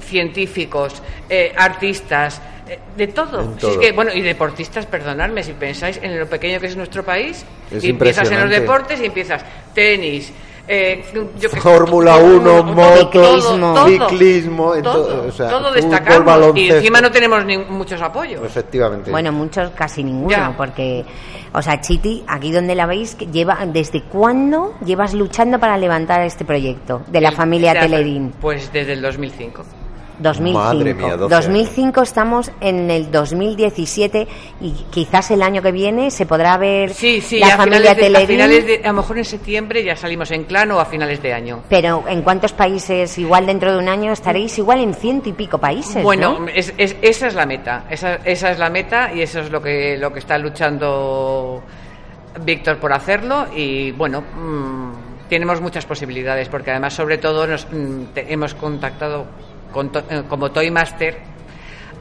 Speaker 4: científicos, eh, artistas, eh, de todo.
Speaker 2: En
Speaker 4: Si es
Speaker 2: todo.
Speaker 4: que, bueno, y deportistas, perdonadme, si pensáis en lo pequeño que es nuestro país,
Speaker 2: Es
Speaker 4: y empiezas en los deportes y empiezas tenis. Eh, yo
Speaker 2: Fórmula
Speaker 4: todo,
Speaker 2: 1,
Speaker 4: todo,
Speaker 2: moto,
Speaker 1: Ciclismo.
Speaker 4: todo,
Speaker 2: ciclismo,
Speaker 4: todo,
Speaker 2: todo, o sea,
Speaker 4: todo
Speaker 2: fútbol,
Speaker 4: destacamos y encima no tenemos ni- muchos apoyos.
Speaker 2: Efectivamente.
Speaker 1: Bueno, muchos casi ninguno,
Speaker 4: Ya.
Speaker 1: porque, o sea, Chiti, aquí donde la veis, que lleva, ¿desde cuándo llevas luchando para levantar este proyecto de la
Speaker 4: El-
Speaker 1: familia Telerín?
Speaker 4: Pues desde el 2005.
Speaker 1: 2005.
Speaker 2: Madre mía, 12
Speaker 1: 2005 estamos en el 2017 y quizás el año que viene se podrá ver
Speaker 4: Sí, sí,
Speaker 1: la
Speaker 4: a
Speaker 1: familia
Speaker 4: finales, de, a finales de- a lo mejor en septiembre ya salimos en clan o a finales de año.
Speaker 1: Pero ¿en cuántos países? Igual dentro de un año estaréis igual en ciento y pico países.
Speaker 4: Bueno,
Speaker 1: ¿no?
Speaker 4: es- es- esa es la meta, esa, esa es la meta y eso es lo que lo que está luchando Víctor por hacerlo y bueno, mm, tenemos muchas posibilidades porque además sobre todo nos mm, te- hemos contactado como Toy Master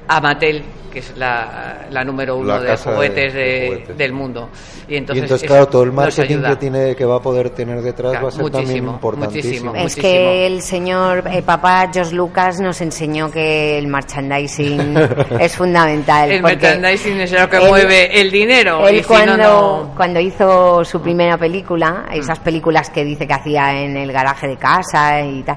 Speaker 4: a Mattel, que es la, la número uno
Speaker 2: La
Speaker 4: de juguetes,
Speaker 2: de
Speaker 4: de-
Speaker 2: juguetes.
Speaker 4: del mundo. Y
Speaker 2: Y
Speaker 4: entonces,
Speaker 2: claro, todo el marketing que tiene que va a poder tener detrás
Speaker 4: Claro,
Speaker 2: va a ser también importantísimo.
Speaker 4: muchísimo.
Speaker 1: Es
Speaker 4: muchísimo.
Speaker 1: que el señor eh, papá Josh Lucas nos enseñó que el merchandising es fundamental.
Speaker 4: El merchandising es lo que
Speaker 1: él-
Speaker 4: mueve el dinero.
Speaker 1: Él
Speaker 4: y si
Speaker 1: cuando,
Speaker 4: no, no...
Speaker 1: cuando hizo su primera película, esas películas que dice que hacía en el garaje de casa y tal,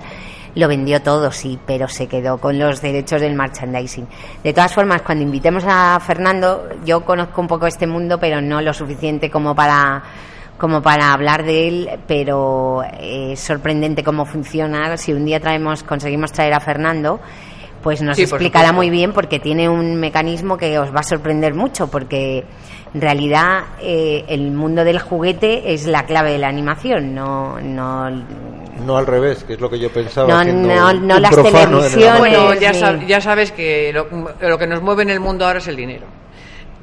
Speaker 1: lo vendió todo, sí, pero se quedó con los derechos del merchandising. De todas formas, cuando invitemos a Fernando, yo conozco un poco este mundo, pero no lo suficiente como para como para hablar de él, pero eh, es sorprendente cómo funciona. Si un día traemos, conseguimos traer a Fernando, pues nos
Speaker 4: Sí,
Speaker 1: explicará muy bien porque tiene un mecanismo que os va a sorprender mucho porque en realidad eh, el mundo del juguete es la clave de la animación no no
Speaker 2: No al revés, que es lo que yo pensaba.
Speaker 1: No, no, no las televisiones.
Speaker 4: Bueno, ya,
Speaker 1: sí.
Speaker 4: sab- ya sabes que lo, lo que nos mueve en el mundo ahora es el dinero.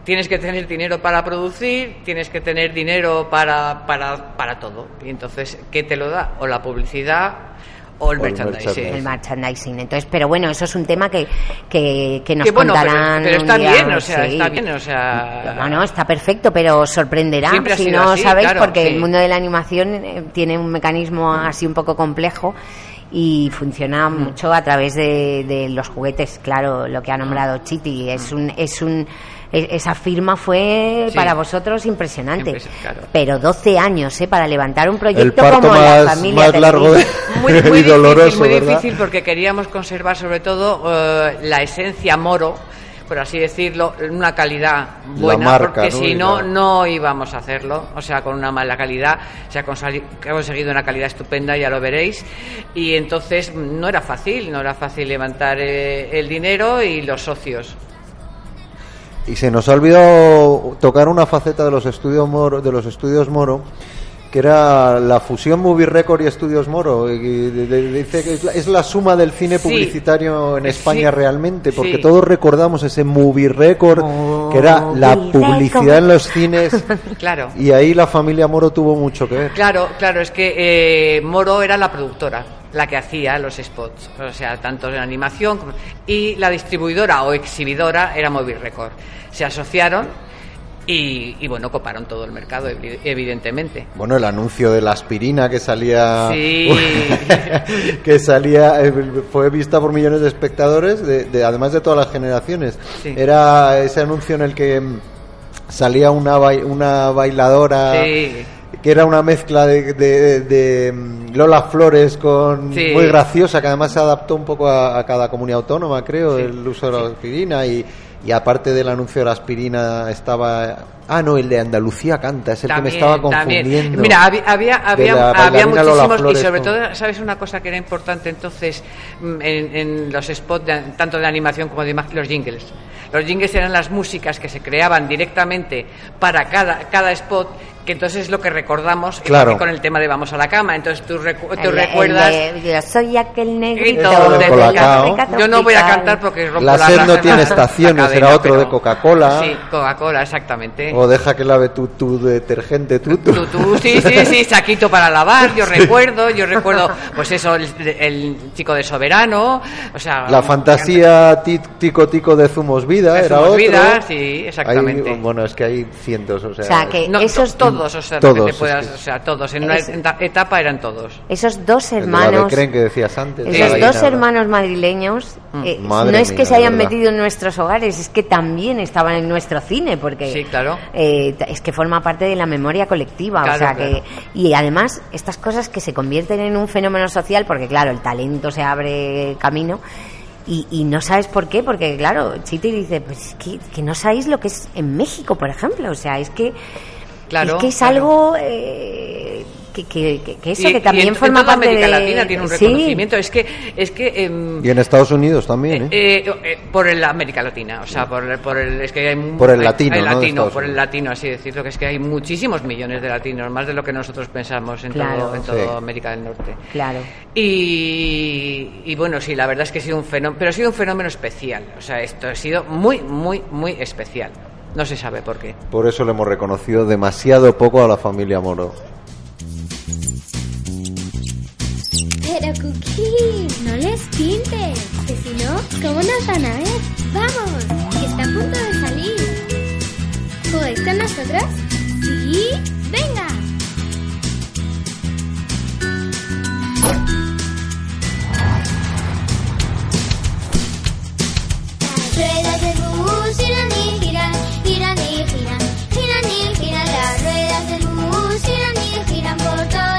Speaker 4: Tienes que tener dinero para producir, tienes que tener dinero para, para, para todo. Y entonces, ¿qué te lo da? O la publicidad o el
Speaker 2: O el
Speaker 4: merchandising.
Speaker 2: merchandising.
Speaker 1: el merchandising entonces pero bueno eso es un tema que que, que nos
Speaker 4: Que bueno,
Speaker 1: contarán
Speaker 4: pero está
Speaker 1: día,
Speaker 4: bien, o sea,
Speaker 1: sí.
Speaker 4: está bien, o sea...
Speaker 1: no, no, está perfecto, pero os sorprenderá
Speaker 4: Siempre ha
Speaker 1: si
Speaker 4: sido
Speaker 1: no
Speaker 4: así,
Speaker 1: sabéis,
Speaker 4: claro,
Speaker 1: porque
Speaker 4: sí.
Speaker 1: el mundo de la animación eh, tiene un mecanismo así un poco complejo y funciona
Speaker 4: Mm.
Speaker 1: mucho a través de, de los juguetes, claro, lo que ha nombrado Chiti. Es un, es un, esa firma fue.
Speaker 4: Sí.
Speaker 1: para vosotros impresionante.
Speaker 4: Claro.
Speaker 1: Pero 12 años, ¿eh? Para levantar un
Speaker 2: El
Speaker 1: proyecto
Speaker 2: parto
Speaker 1: como la familia
Speaker 2: más largo de,
Speaker 4: muy, muy
Speaker 2: y doloroso,
Speaker 4: difícil, muy
Speaker 2: ¿verdad?
Speaker 4: difícil porque queríamos conservar sobre todo eh, la esencia moro, por así decirlo, en una calidad buena,
Speaker 2: marca,
Speaker 4: porque
Speaker 2: ¿no?
Speaker 4: si no, no íbamos a hacerlo, o sea, con una mala calidad, se ha conseguido una calidad estupenda, ya lo veréis, y entonces mm, no era fácil, no era fácil levantar eh, el dinero y los socios.
Speaker 2: Y se nos ha olvidado tocar una faceta de los estudios Moro, de los estudios Moro, que era la fusión Movie Record y Estudios Moro. y dice que es la, es la suma del cine
Speaker 4: Sí.
Speaker 2: publicitario en España
Speaker 4: Sí.
Speaker 2: realmente, porque
Speaker 4: Sí.
Speaker 2: todos recordamos ese Movie Record, que era la
Speaker 1: Movie
Speaker 2: publicidad
Speaker 1: Record.
Speaker 2: en los cines.
Speaker 4: Claro.
Speaker 2: Y ahí la familia Moro tuvo mucho que ver.
Speaker 4: Claro, claro, es que eh, Moro era la productora, la que hacía los spots, o sea, tanto en animación como- y la distribuidora o exhibidora era Movie Record. Se asociaron y, y, bueno, coparon todo el mercado, evi- evidentemente.
Speaker 2: Bueno, el anuncio de la aspirina que salía.
Speaker 4: Sí.
Speaker 2: que salía. eh, Fue vista por millones de espectadores, de, de- además de todas las generaciones.
Speaker 4: Sí.
Speaker 2: Era ese anuncio en el que mm, salía una, una bailadora.
Speaker 4: Sí.
Speaker 2: Que era una mezcla de, de- de, mm, Lola Flores con.
Speaker 4: Sí.
Speaker 2: Muy graciosa, que además se adaptó un poco a, a cada comunidad autónoma, creo,
Speaker 4: Sí.
Speaker 2: el uso de la aspirina. Y, y aparte del anuncio de la aspirina estaba. Ah, no, el de Andalucía canta, es el que me estaba
Speaker 4: también.
Speaker 2: confundiendo.
Speaker 4: Mira, había, había, había,
Speaker 2: la
Speaker 4: había muchísimos, y sobre todo, ¿sabes una cosa que era importante entonces mm, en, en los spots, de- tanto de animación como de imagen, los jingles? Los jingles eran las músicas que se creaban directamente para cada, cada spot, que entonces es lo que recordamos
Speaker 2: Claro.
Speaker 4: con el tema de Vamos a la cama. Entonces tú, recu- tú
Speaker 1: El- el
Speaker 4: recuerdas...
Speaker 1: de, yo soy aquel negrito
Speaker 4: Grito
Speaker 1: de
Speaker 4: de
Speaker 1: la
Speaker 2: Colacao.
Speaker 4: Yo no voy a cantar porque rompo
Speaker 2: La sed no
Speaker 4: la-
Speaker 2: tiene
Speaker 4: la
Speaker 2: estaciones,
Speaker 4: cadena,
Speaker 2: era otro
Speaker 4: pero-
Speaker 2: de Coca-Cola.
Speaker 4: Sí, Coca-Cola, exactamente.
Speaker 2: O deja que lave tu, tu detergente, tu, tu.
Speaker 4: Tú, tú, sí, sí, sí, saquito para lavar, yo recuerdo, yo recuerdo, pues eso, el, el chico de soberano, o sea...
Speaker 2: La fantasía ti- tico tico de Zumos Vida
Speaker 4: De
Speaker 2: era
Speaker 4: Zumos
Speaker 2: otro.
Speaker 4: Vida, sí, exactamente.
Speaker 2: Hay- bueno, es que hay cientos, o sea.
Speaker 1: O sea, que
Speaker 4: No,
Speaker 1: esos,
Speaker 4: to- todos, o sea,
Speaker 2: Todos,
Speaker 4: lo que te puedas, o sea, todos, en una
Speaker 1: Es-
Speaker 4: eta- etapa eran todos.
Speaker 1: esos dos hermanos
Speaker 2: Becren que decías antes.
Speaker 1: Esos dos hermanos madrileños. Eh,
Speaker 2: Madre
Speaker 1: no es
Speaker 2: mía,
Speaker 1: que se hayan metido en nuestros hogares, es que también estaban en nuestro cine, porque
Speaker 4: Sí, claro.
Speaker 1: eh, es que forma parte de la memoria colectiva. o sea
Speaker 4: claro.
Speaker 1: que Y además, estas cosas que se convierten en un fenómeno social, porque claro, el talento se abre camino. Y, y no sabes por qué, porque claro, Chiti dice, pues es que, que no sabéis lo que es en México, por ejemplo. O sea, es que
Speaker 4: Claro,
Speaker 1: es que es
Speaker 4: claro.
Speaker 1: algo eh, que, que, eso,
Speaker 4: Y-
Speaker 1: que también
Speaker 4: en- en
Speaker 1: forma
Speaker 4: toda
Speaker 1: parte
Speaker 4: América
Speaker 1: de...
Speaker 4: Latina tiene un
Speaker 1: Sí,
Speaker 4: reconocimiento. Es que, es que em,
Speaker 2: Y en Estados Unidos también, ¿eh?
Speaker 4: eh, eh, por el América Latina, o sea, por, el- por el, es que hay
Speaker 2: Por el latino,
Speaker 4: latino, por el latino, así decirlo, que es que hay muchísimos millones de latinos, más de lo que nosotros pensamos en
Speaker 1: Claro.
Speaker 4: todo, en todo
Speaker 2: Sí.
Speaker 4: América del Norte.
Speaker 1: Claro.
Speaker 4: Y, y bueno, sí, la verdad es que ha sido un fenómeno, pero ha sido un fenómeno especial. O sea, esto ha sido muy, muy, muy especial. No se sabe por qué.
Speaker 2: Por eso le hemos reconocido demasiado poco a la familia Moro.
Speaker 3: Pero Cookie, no les pintes, que si no, ¿cómo nos van a ver? ¡Vamos! Que está a punto de salir. ¿Jugáis con nosotros? ¿Sí? ¡Venga! Las ruedas del bus giran y giran, giran y giran, giran y giran. Las ruedas del bus giran y giran por toda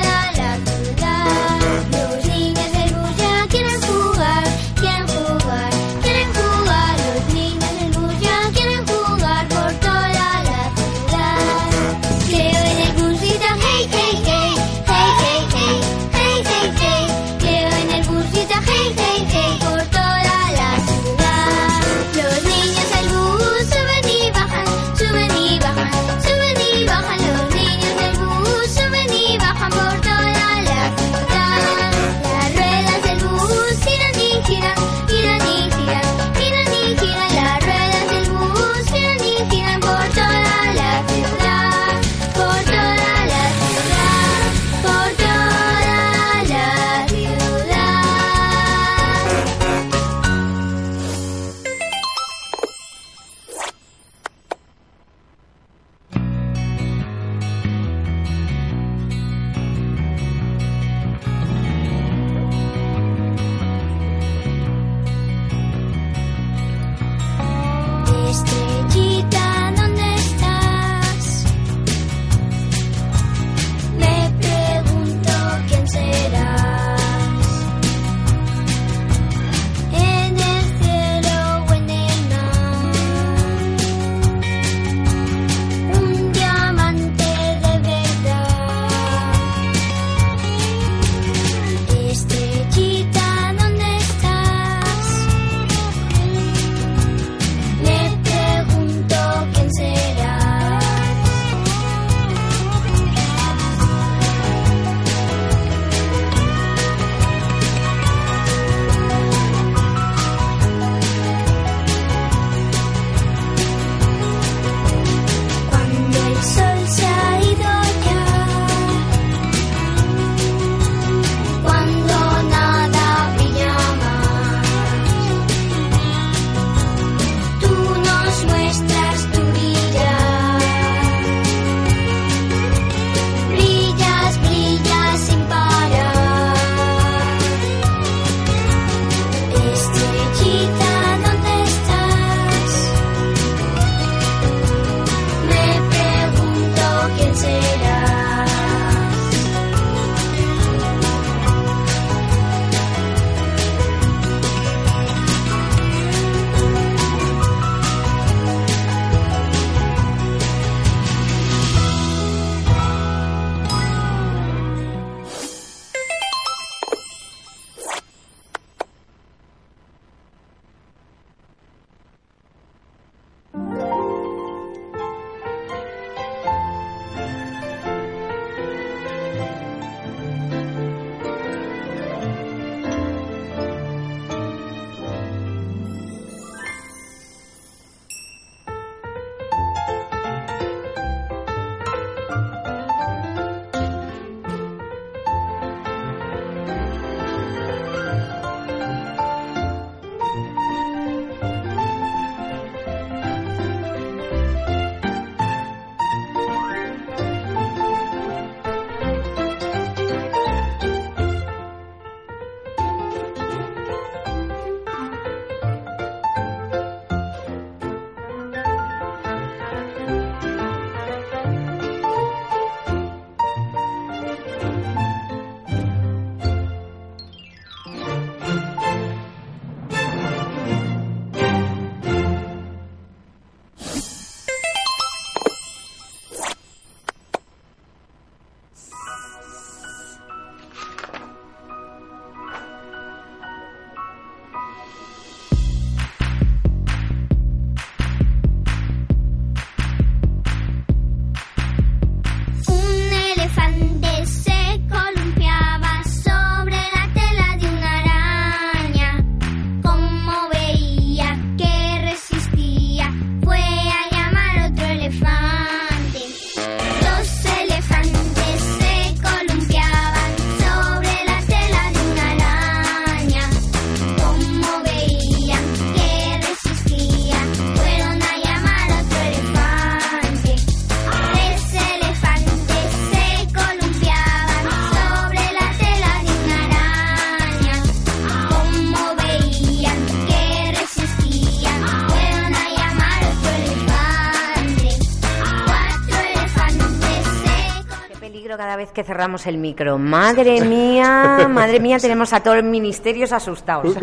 Speaker 1: vez que cerramos el micro. Madre mía, madre mía, tenemos a todos los ministerios asustados.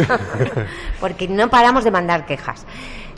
Speaker 1: Porque no paramos de mandar quejas.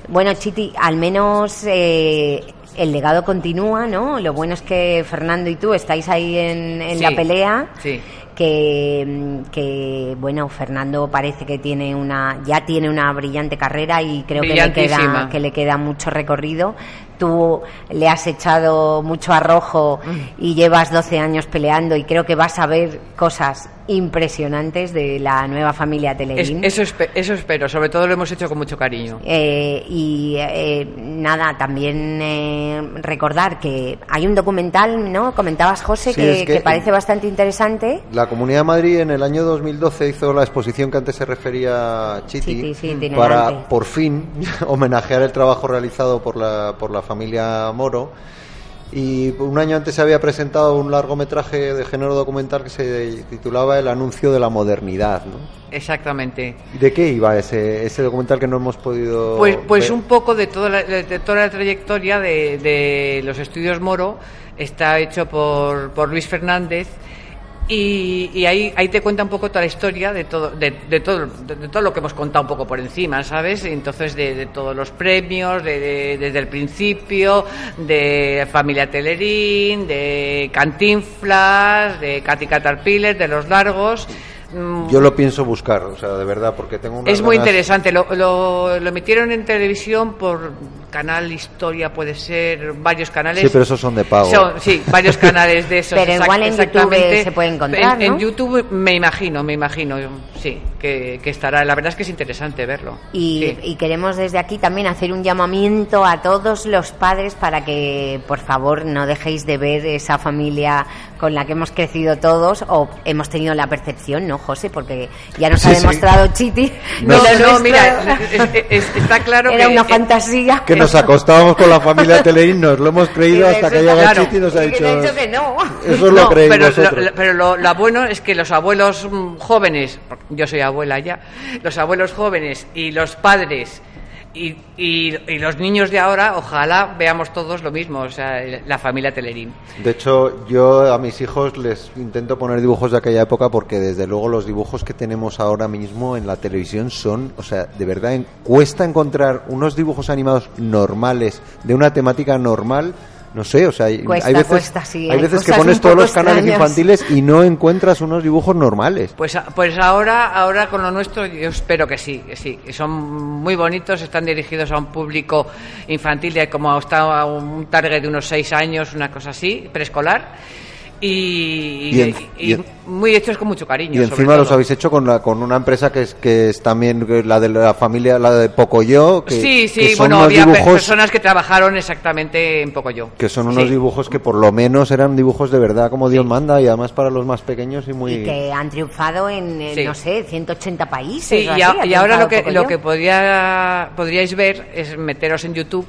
Speaker 1: Bueno, Chiti, al menos eh, el legado continúa, ¿no? Lo bueno es que Fernando y tú estáis ahí en, en la pelea.
Speaker 4: sí.
Speaker 1: Que, que, bueno, Fernando parece que tiene una, ya tiene una brillante carrera y creo que le, queda, que le queda mucho recorrido. Tú le has echado mucho arrojo y llevas 12 años peleando y creo que vas a ver cosas impresionantes de la nueva familia
Speaker 4: Es-
Speaker 1: Televín.
Speaker 4: eso, espe- eso espero, sobre todo lo hemos hecho con mucho cariño.
Speaker 1: Eh, y eh, nada, también eh, recordar que hay un documental, ¿no? Comentabas, José,
Speaker 2: Sí,
Speaker 1: que,
Speaker 2: es que-
Speaker 1: que parece bastante interesante.
Speaker 2: La Comunidad de Madrid en el año 2012 hizo la exposición que antes se refería Chiti,
Speaker 1: Chiti, sí, itinerante.
Speaker 2: para por fin homenajear el trabajo realizado por la, por la familia Moro. Y un año antes se había presentado un largometraje de género documental que se titulaba El anuncio de la modernidad. ¿no?
Speaker 4: Exactamente.
Speaker 2: ¿De qué iba ese, ese documental que no hemos podido
Speaker 4: Pues, pues
Speaker 2: ver?
Speaker 4: un poco de toda la, de toda la trayectoria de, de los estudios Moro está hecho por, por Luis Fernández y, y ahí, ahí te cuenta un poco toda la historia de todo, de, de todo, de, de todo lo que hemos contado un poco por encima, ¿sabes? Entonces de, todos los premios, de, de- desde el principio, de Familia Telerín, de Cantinflas, de Katy Caterpillar, de los largos. Mm,
Speaker 2: Yo lo pienso buscar, o sea, de verdad, porque tengo unas
Speaker 4: es muy interesante. Lo, lo, lo emitieron en televisión por Canal Historia, puede ser, varios canales.
Speaker 2: Sí, pero esos son de pago.
Speaker 4: Son- sí, varios canales de esos.
Speaker 1: Pero igual en YouTube
Speaker 4: exactamente.
Speaker 1: se puede encontrar,
Speaker 4: En. YouTube me imagino, me imagino, sí, que, que estará. La verdad es que es interesante verlo.
Speaker 1: Y,
Speaker 4: Sí.
Speaker 1: y queremos desde aquí también hacer un llamamiento a todos los padres para que, por favor, no dejéis de ver esa familia con la que hemos crecido todos o hemos tenido la percepción, ¿no, José? Porque ya nos
Speaker 2: Sí,
Speaker 1: ha
Speaker 2: sí.
Speaker 1: demostrado Chiti.
Speaker 4: No, no, mira, es- es- está claro
Speaker 1: era
Speaker 4: que.
Speaker 1: una fantasía.
Speaker 2: Que nos acostábamos con la familia Teleín, nos lo hemos creído hasta que llega
Speaker 4: claro.
Speaker 2: Chiti y nos ha dicho...
Speaker 1: dicho que no.
Speaker 2: Eso lo
Speaker 4: No,
Speaker 2: creéis
Speaker 4: pero,
Speaker 2: vosotros.
Speaker 4: lo, lo- pero lo, lo bueno es que los abuelos mm, jóvenes, yo soy abuela ya, los abuelos jóvenes y los padres y, y- los niños de ahora, ojalá veamos todos lo mismo, o sea, la familia Telerín.
Speaker 2: De hecho, yo a mis hijos les intento poner dibujos de aquella época porque desde luego los dibujos que tenemos ahora mismo en la televisión son, o sea, de verdad cuesta encontrar unos dibujos animados normales de una temática normal. No sé, o sea, hay,
Speaker 1: Cuesta,
Speaker 2: hay veces,
Speaker 1: cuesta, sí,
Speaker 2: hay
Speaker 1: hay
Speaker 2: veces que pones todos los canales
Speaker 1: extrañas.
Speaker 2: infantiles y no encuentras unos dibujos normales.
Speaker 4: Pues, a- pues ahora, ahora con lo nuestro yo espero que sí, que sí, que son muy bonitos, están dirigidos a un público infantil de como está a un target de unos seis años, una cosa así, preescolar. Y,
Speaker 2: Y en-
Speaker 4: y- muy hechos con mucho cariño.
Speaker 2: Y encima los habéis hecho con, la, con una empresa que es, que es también la de la familia, la de Pocoyo. Que,
Speaker 4: sí, sí,
Speaker 2: que son
Speaker 4: bueno,
Speaker 2: unos
Speaker 4: había
Speaker 2: dibujos
Speaker 4: personas que trabajaron exactamente en poco yo.
Speaker 2: que son unos
Speaker 4: Sí.
Speaker 2: dibujos que por lo menos eran dibujos de verdad como Dios manda y además para los más pequeños y muy
Speaker 1: Y que han triunfado en, eh,
Speaker 4: Sí.
Speaker 1: no sé, 180 países.
Speaker 4: Sí,
Speaker 1: o
Speaker 4: y,
Speaker 1: así,
Speaker 4: a-
Speaker 1: ha
Speaker 4: y ahora lo que,
Speaker 1: Pocoyo.
Speaker 4: lo que podría, podríais ver es meteros en YouTube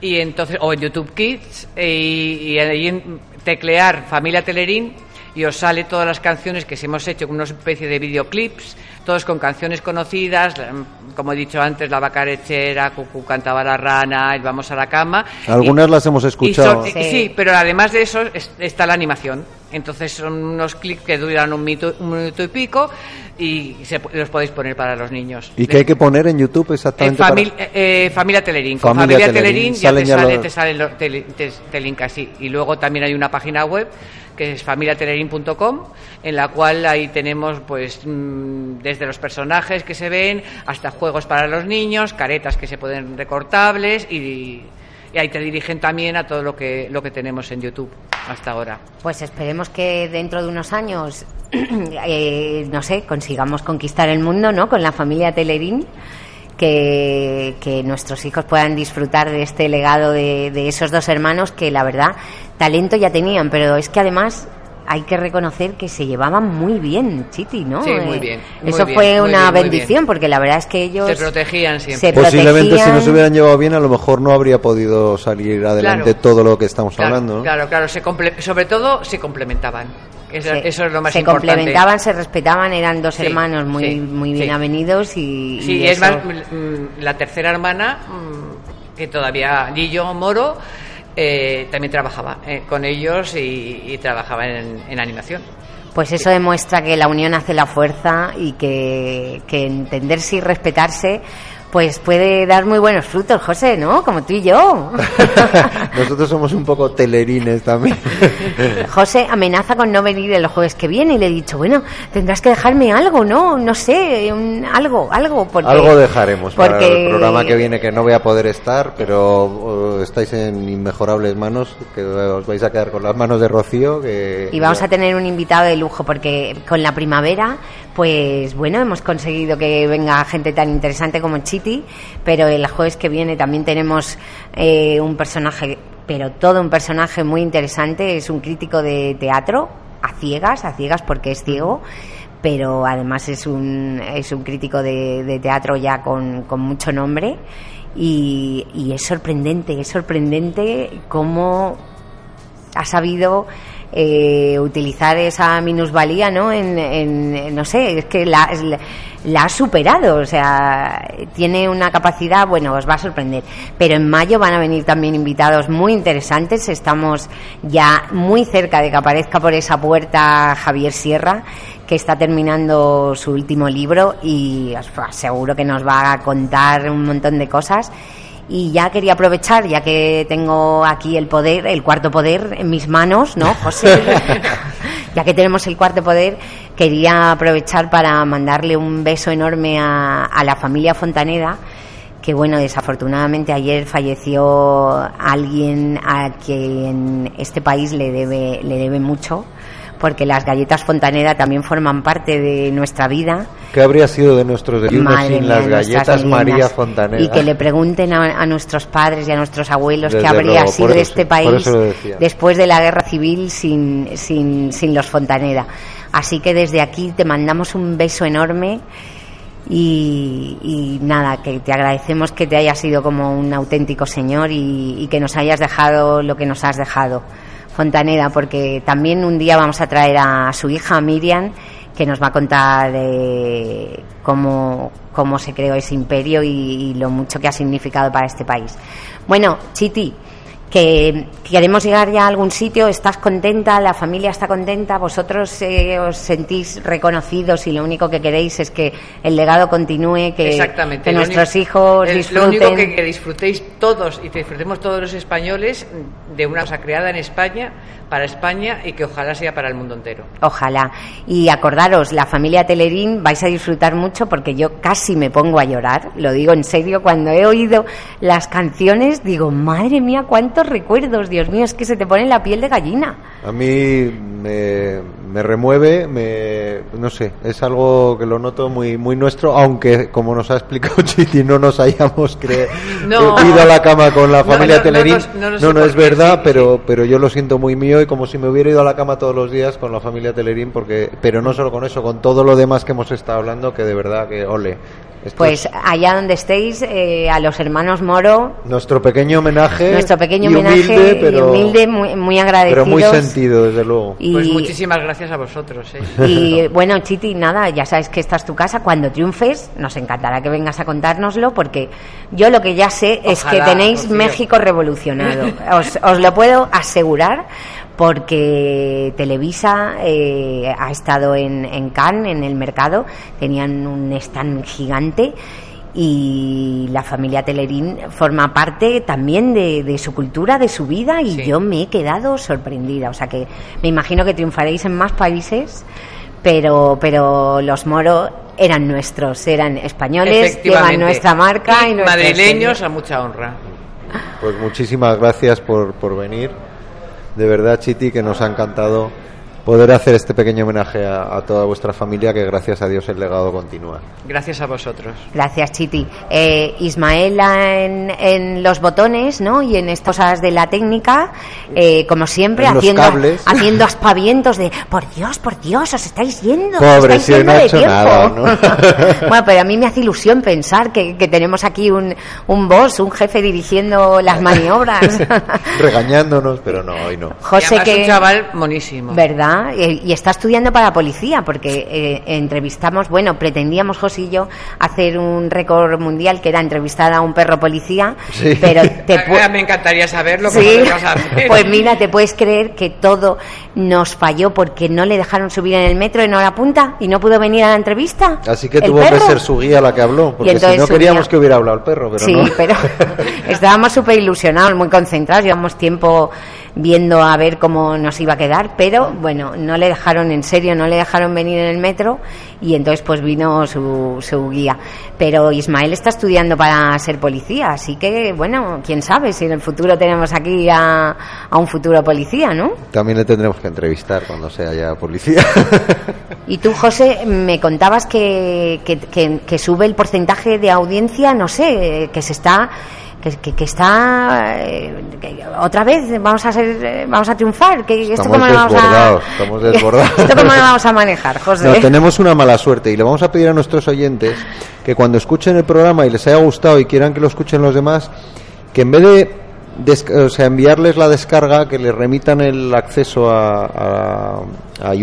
Speaker 4: y entonces o en YouTube Kids eh, y, y ahí en- teclear Familia Telerín y os sale todas las canciones que se hemos hecho con una especie de videoclips, todos con canciones conocidas, como he dicho antes, La vaca lechera, Cucú cantaba la rana, el Vamos a la cama.
Speaker 2: Algunas
Speaker 4: Y-
Speaker 2: las hemos escuchado.
Speaker 4: son-
Speaker 1: Sí.
Speaker 4: sí, pero además de eso es- está la animación. Entonces son unos clips que duran un minuto, un minuto y pico y se, los podéis poner para los niños.
Speaker 2: y que hay que poner en YouTube
Speaker 4: Eh,
Speaker 2: exactamente
Speaker 4: famil-
Speaker 2: para-
Speaker 4: eh, eh, familia Telerín. Con
Speaker 2: Familia
Speaker 4: familia,
Speaker 2: Telerín,
Speaker 4: Telerín, ya
Speaker 2: salen
Speaker 4: te
Speaker 2: ya
Speaker 4: sale,
Speaker 2: los-
Speaker 4: te sale te, te- te linka así. Y luego también hay una página web que es familiatelerín.com en la cual ahí tenemos pues mm, desde los personajes que se ven hasta juegos para los niños, caretas que se pueden recortables y, y ahí te dirigen también a todo lo que lo que tenemos en YouTube hasta ahora.
Speaker 1: Pues esperemos que dentro de unos años, eh, no sé, consigamos conquistar el mundo, ¿no? Con la familia Telerín. Que, que nuestros hijos puedan disfrutar de este legado de, de esos dos hermanos que la verdad talento ya tenían, pero es que además hay que reconocer que se llevaban muy bien, Chiti, ¿no?
Speaker 4: Sí, muy
Speaker 1: Eh,
Speaker 4: bien, muy
Speaker 1: Eso
Speaker 4: bien,
Speaker 1: fue
Speaker 4: muy
Speaker 1: una
Speaker 4: bien,
Speaker 1: bendición,
Speaker 4: bien.
Speaker 1: porque la verdad es que ellos
Speaker 4: Se protegían siempre.
Speaker 1: se
Speaker 2: Posiblemente si no
Speaker 1: protegían.
Speaker 2: se hubieran llevado bien a lo mejor no habría podido salir adelante
Speaker 4: Claro.
Speaker 2: todo lo que estamos
Speaker 4: Claro,
Speaker 2: hablando. ¿no?
Speaker 4: claro, claro, se comple- sobre todo se complementaban. Eso,
Speaker 1: se,
Speaker 4: eso es lo más
Speaker 1: se
Speaker 4: importante.
Speaker 1: complementaban, se respetaban, eran dos
Speaker 4: Sí,
Speaker 1: hermanos muy,
Speaker 4: sí,
Speaker 1: muy
Speaker 4: sí.
Speaker 1: bien avenidos y,
Speaker 4: Sí,
Speaker 1: y
Speaker 4: es
Speaker 1: eso-
Speaker 4: más, mm, la tercera hermana, mm, que todavía, Lillo Moro, eh, también trabajaba eh, con ellos y, y trabajaba en, en animación.
Speaker 1: Pues eso demuestra que la unión hace la fuerza y que, que entenderse y respetarse pues puede dar muy buenos frutos, José, ¿no? Como tú y yo.
Speaker 2: Nosotros somos un poco telerines también.
Speaker 1: José amenaza con no venir el jueves que viene y le he dicho, bueno, tendrás que dejarme algo, ¿no? No sé, un- algo, algo. Porque,
Speaker 2: Algo dejaremos para
Speaker 1: porque-
Speaker 2: el programa que viene que no voy a poder estar, pero estáis en inmejorables manos, que os vais a quedar con las manos de Rocío. Que
Speaker 1: Y vamos a tener un invitado de lujo porque con la primavera, pues bueno, hemos conseguido que venga gente tan interesante como Chiti, pero el jueves que viene también tenemos eh, un personaje, pero todo un personaje muy interesante, es un crítico de teatro, a ciegas, a ciegas porque es ciego, pero además es un, es un crítico de, teatro ya con, con mucho nombre. Y, y es sorprendente, es sorprendente cómo ha sabido eh, utilizar esa minusvalía, ¿no? En, en- no sé, es que la, la ha superado, o sea, tiene una capacidad, bueno, os va a sorprender. Pero en mayo van a venir también invitados muy interesantes, estamos ya muy cerca de que aparezca por esa puerta Javier Sierra, que está terminando su último libro y os aseguro que nos va a contar un montón de cosas. Y ya quería aprovechar, ya que tengo aquí el poder, el cuarto poder en mis manos, ¿no, José? ya que tenemos el cuarto poder, quería aprovechar para mandarle un beso enorme a, a la familia Fontaneda, que bueno, desafortunadamente ayer falleció alguien a quien este país le debe, le debe mucho, porque las galletas Fontaneda también forman parte de nuestra vida.
Speaker 2: ¿Qué habría sido de nuestros desayunos sin
Speaker 1: mía,
Speaker 2: las galletas María. Fontaneda?
Speaker 1: Y que le pregunten a, a nuestros padres y a nuestros abuelos
Speaker 2: Desde
Speaker 1: qué habría
Speaker 2: luego,
Speaker 1: sido de este
Speaker 2: sí,
Speaker 1: país después de la guerra civil sin, sin, sin los Fontaneda. Así que desde aquí te mandamos un beso enorme. Y, y nada, que te agradecemos que te hayas sido como un auténtico señor y, y que nos hayas dejado lo que nos has dejado, Fontaneda, porque también un día vamos a traer a su hija Miriam, que nos va a contar eh, cómo, cómo se creó ese imperio y, y lo mucho que ha significado para este país. Bueno, Chiti, que queremos llegar ya a algún sitio, estás contenta, la familia está contenta, vosotros eh, os sentís reconocidos y lo único que queréis es que el legado continúe, que, nuestros
Speaker 4: único-
Speaker 1: hijos
Speaker 4: el-
Speaker 1: disfruten.
Speaker 4: Lo único que, que disfrutéis todos y que disfrutemos todos los españoles de una cosa creada en España, para España y que ojalá sea para el mundo entero.
Speaker 1: Ojalá. Y acordaros, la familia Telerín vais a disfrutar mucho porque yo casi me pongo a llorar, lo digo en serio, cuando he oído las canciones digo, madre mía, cuántos recuerdos, Dios mío, es que se te pone la piel de gallina.
Speaker 2: A mí me, me remueve, me, no sé, es algo que lo noto muy muy nuestro, aunque como nos ha explicado Chiti no nos hayamos cre-
Speaker 4: No.
Speaker 2: ido a la cama con la familia
Speaker 4: no, no
Speaker 2: Telerín.
Speaker 4: no
Speaker 2: no, es verdad,
Speaker 4: sí,
Speaker 2: pero pero yo lo siento muy mío y como si me hubiera ido a la cama todos los días con la familia Telerín, porque pero no solo con eso, con todo lo demás que hemos estado hablando, que de verdad que ole. Esto
Speaker 1: Pues
Speaker 2: es
Speaker 1: allá donde estéis, eh, a los hermanos Moro,
Speaker 2: nuestro pequeño homenaje,
Speaker 1: nuestro pequeño
Speaker 2: y
Speaker 1: homenaje
Speaker 2: humilde,
Speaker 1: y
Speaker 2: pero,
Speaker 1: humilde, muy, muy
Speaker 2: pero
Speaker 1: agradecidos.
Speaker 2: muy sentido desde luego.
Speaker 1: Y,
Speaker 4: Pues muchísimas gracias a vosotros. ¿eh?
Speaker 1: Y bueno, Chiti, nada, ya sabes que esta es tu casa. Cuando triunfes, nos encantará que vengas a contárnoslo, porque yo lo que ya sé es que tenéis. México revolucionado. Os, os lo puedo asegurar, porque Televisa eh, ha estado en, en Cannes, en el mercado, tenían un stand gigante. Y la familia Telerín forma parte también de, de su cultura, de su vida, y
Speaker 4: Sí.
Speaker 1: yo me he quedado sorprendida. O sea que me imagino que triunfaréis en más países, pero, pero los moros eran nuestros, eran españoles, llevan nuestra marca y,
Speaker 4: Y madrileños a mucha honra.
Speaker 2: Pues muchísimas gracias por, por venir. De verdad, Chiti, que nos ha encantado poder hacer este pequeño homenaje a, a toda vuestra familia, que gracias a Dios el legado continúa.
Speaker 4: Gracias a vosotros.
Speaker 1: Gracias, Chiti. Eh, Ismaela en, en los botones, ¿no? Y en estas cosas de la técnica, eh, como siempre,
Speaker 2: En
Speaker 1: haciendo, haciendo aspavientos de, por Dios, por Dios, os estáis yendo. os
Speaker 2: Pobre,
Speaker 1: estáis
Speaker 2: si
Speaker 1: yendo
Speaker 2: no ha
Speaker 1: de
Speaker 2: hecho
Speaker 1: tiempo.
Speaker 2: nada, ¿no?
Speaker 1: bueno, pero a mí me hace ilusión pensar que, que tenemos aquí un, un boss, un jefe dirigiendo las maniobras.
Speaker 2: Regañándonos, pero no, hoy no.
Speaker 1: José, que...
Speaker 4: un chaval monísimo.
Speaker 1: ¿Verdad? Y está estudiando para policía, porque eh, entrevistamos, bueno, pretendíamos José y yo hacer un récord mundial que era entrevistar a un perro policía,
Speaker 2: Sí.
Speaker 1: pero te
Speaker 4: Ah, Me encantaría saber lo que
Speaker 1: Sí. Pues mira, te puedes creer que todo nos falló porque no le dejaron subir en el metro en hora punta y no pudo venir a la entrevista.
Speaker 2: Así que tuvo que ser su guía la que habló, porque si
Speaker 1: entonces
Speaker 2: no queríamos
Speaker 1: guía-
Speaker 2: que hubiera hablado el perro, pero
Speaker 1: sí,
Speaker 2: no.
Speaker 1: pero estábamos súper ilusionados, muy concentrados, llevamos tiempo viendo a ver cómo nos iba a quedar, pero bueno, no le dejaron en serio, no le dejaron venir en el metro y entonces pues vino su, su guía. Pero Ismael está estudiando para ser policía, así que bueno, quién sabe si en el futuro tenemos aquí a, a un futuro policía, ¿no?
Speaker 2: También le tendremos que entrevistar cuando sea ya policía.
Speaker 1: Y tú, José, me contabas que, que, que- que sube el porcentaje de audiencia, no sé, que se está... Que, que- que está eh, que otra vez vamos a ser eh, vamos a triunfar que esto cómo lo vamos a
Speaker 2: estamos desbordados.
Speaker 1: esto cómo lo vamos a manejar José
Speaker 2: No, tenemos una mala suerte y le vamos a pedir a nuestros oyentes que cuando escuchen el programa y les haya gustado y quieran que lo escuchen los demás, que en vez de o sea, enviarles la descarga, que les remitan el acceso a, a, a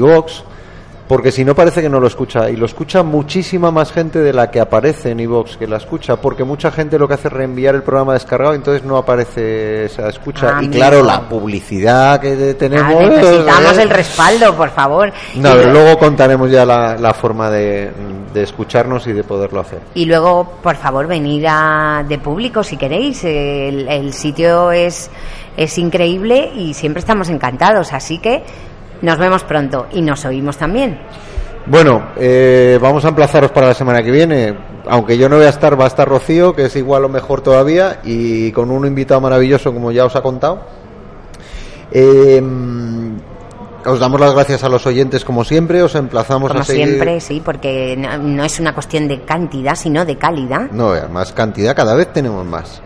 Speaker 2: porque si no parece que no lo escucha y lo escucha muchísima más gente de la que aparece en iVoox que la escucha, porque mucha gente lo que hace es reenviar el programa descargado entonces no aparece esa escucha.
Speaker 1: Ah,
Speaker 2: y claro, la publicidad que
Speaker 1: Ah,
Speaker 2: tenemos...
Speaker 1: necesitamos
Speaker 2: ¿eh?
Speaker 1: el respaldo por favor
Speaker 2: No, pero luego contaremos ya la, la forma de, de escucharnos y de poderlo hacer.
Speaker 1: y luego por favor venir a, de público si queréis el, el sitio es es increíble y siempre estamos encantados así que nos vemos pronto y nos oímos también
Speaker 2: Bueno, eh, vamos a emplazaros para la semana que viene. Aunque yo no voy a estar, va a estar Rocío, que es igual o mejor todavía, y con un invitado maravilloso, como ya os ha contado. Eh, os damos las gracias a los oyentes, como siempre. Os emplazamos
Speaker 1: como
Speaker 2: a seguir.
Speaker 1: siempre sí porque no, no es una cuestión de cantidad sino de calidad
Speaker 2: No, más cantidad, cada vez tenemos más.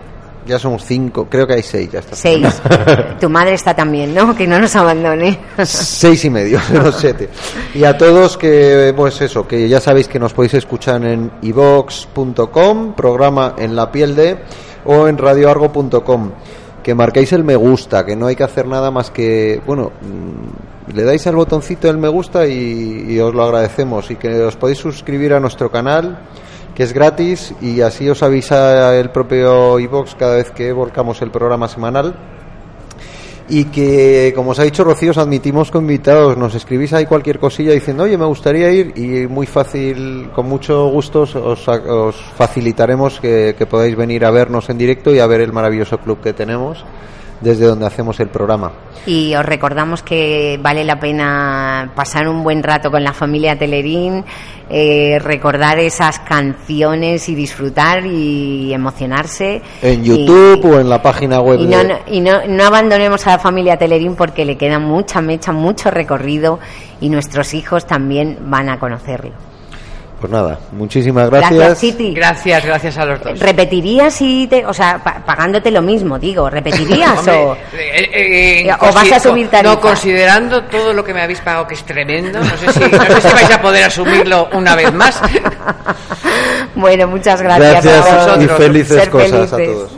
Speaker 2: Ya son cinco, creo que hay seis ya está.
Speaker 1: Seis. Tu madre está también, ¿no? Que no nos abandone.
Speaker 2: Seis y medio, no siete. Y a todos que, pues eso, que ya sabéis que nos podéis escuchar en ivox.com, programa en la piel de, o en radioargo.com. Que marquéis el me gusta, que no hay que hacer nada más que, bueno, mm, le dais al botoncito del me gusta y, y os lo agradecemos. Y que os podéis suscribir a nuestro canal, que es gratis, y así os avisa el propio iVox cada vez que volcamos el programa semanal. Y que, como os ha dicho Rocío, os admitimos con invitados. Nos escribís ahí cualquier cosilla diciendo, oye, me gustaría ir. Y muy fácil, con mucho gusto, os, os facilitaremos que podáis venir a vernos en directo y a ver el maravilloso club que tenemos desde donde hacemos el programa.
Speaker 1: Y os recordamos que vale la pena pasar un buen rato con la familia Telerín, eh, recordar esas canciones y disfrutar y emocionarse.
Speaker 2: En
Speaker 1: Y-
Speaker 2: YouTube o en la página web
Speaker 1: Y,
Speaker 2: de...
Speaker 1: no- y no, no abandonemos a la familia Telerín porque le queda mucha mecha, mucho recorrido y nuestros hijos también van a conocerlo.
Speaker 2: Pues nada, muchísimas gracias.
Speaker 1: Gracias, Chiti.
Speaker 4: Gracias, gracias a los dos.
Speaker 1: ¿Repetirías si te, o sea, pa- pagándote lo mismo, digo, repetirías
Speaker 4: Hombre,
Speaker 1: o
Speaker 4: eh, eh,
Speaker 1: ¿O vas a subir tarifa?
Speaker 4: No, considerando todo lo que me habéis pagado, que es tremendo, no sé si, no sé si vais a poder asumirlo una vez más.
Speaker 1: Bueno, muchas gracias,
Speaker 2: Gracias
Speaker 1: a
Speaker 2: y
Speaker 1: vosotros.
Speaker 2: felices
Speaker 1: Ser
Speaker 2: cosas a
Speaker 1: felices.
Speaker 2: todos.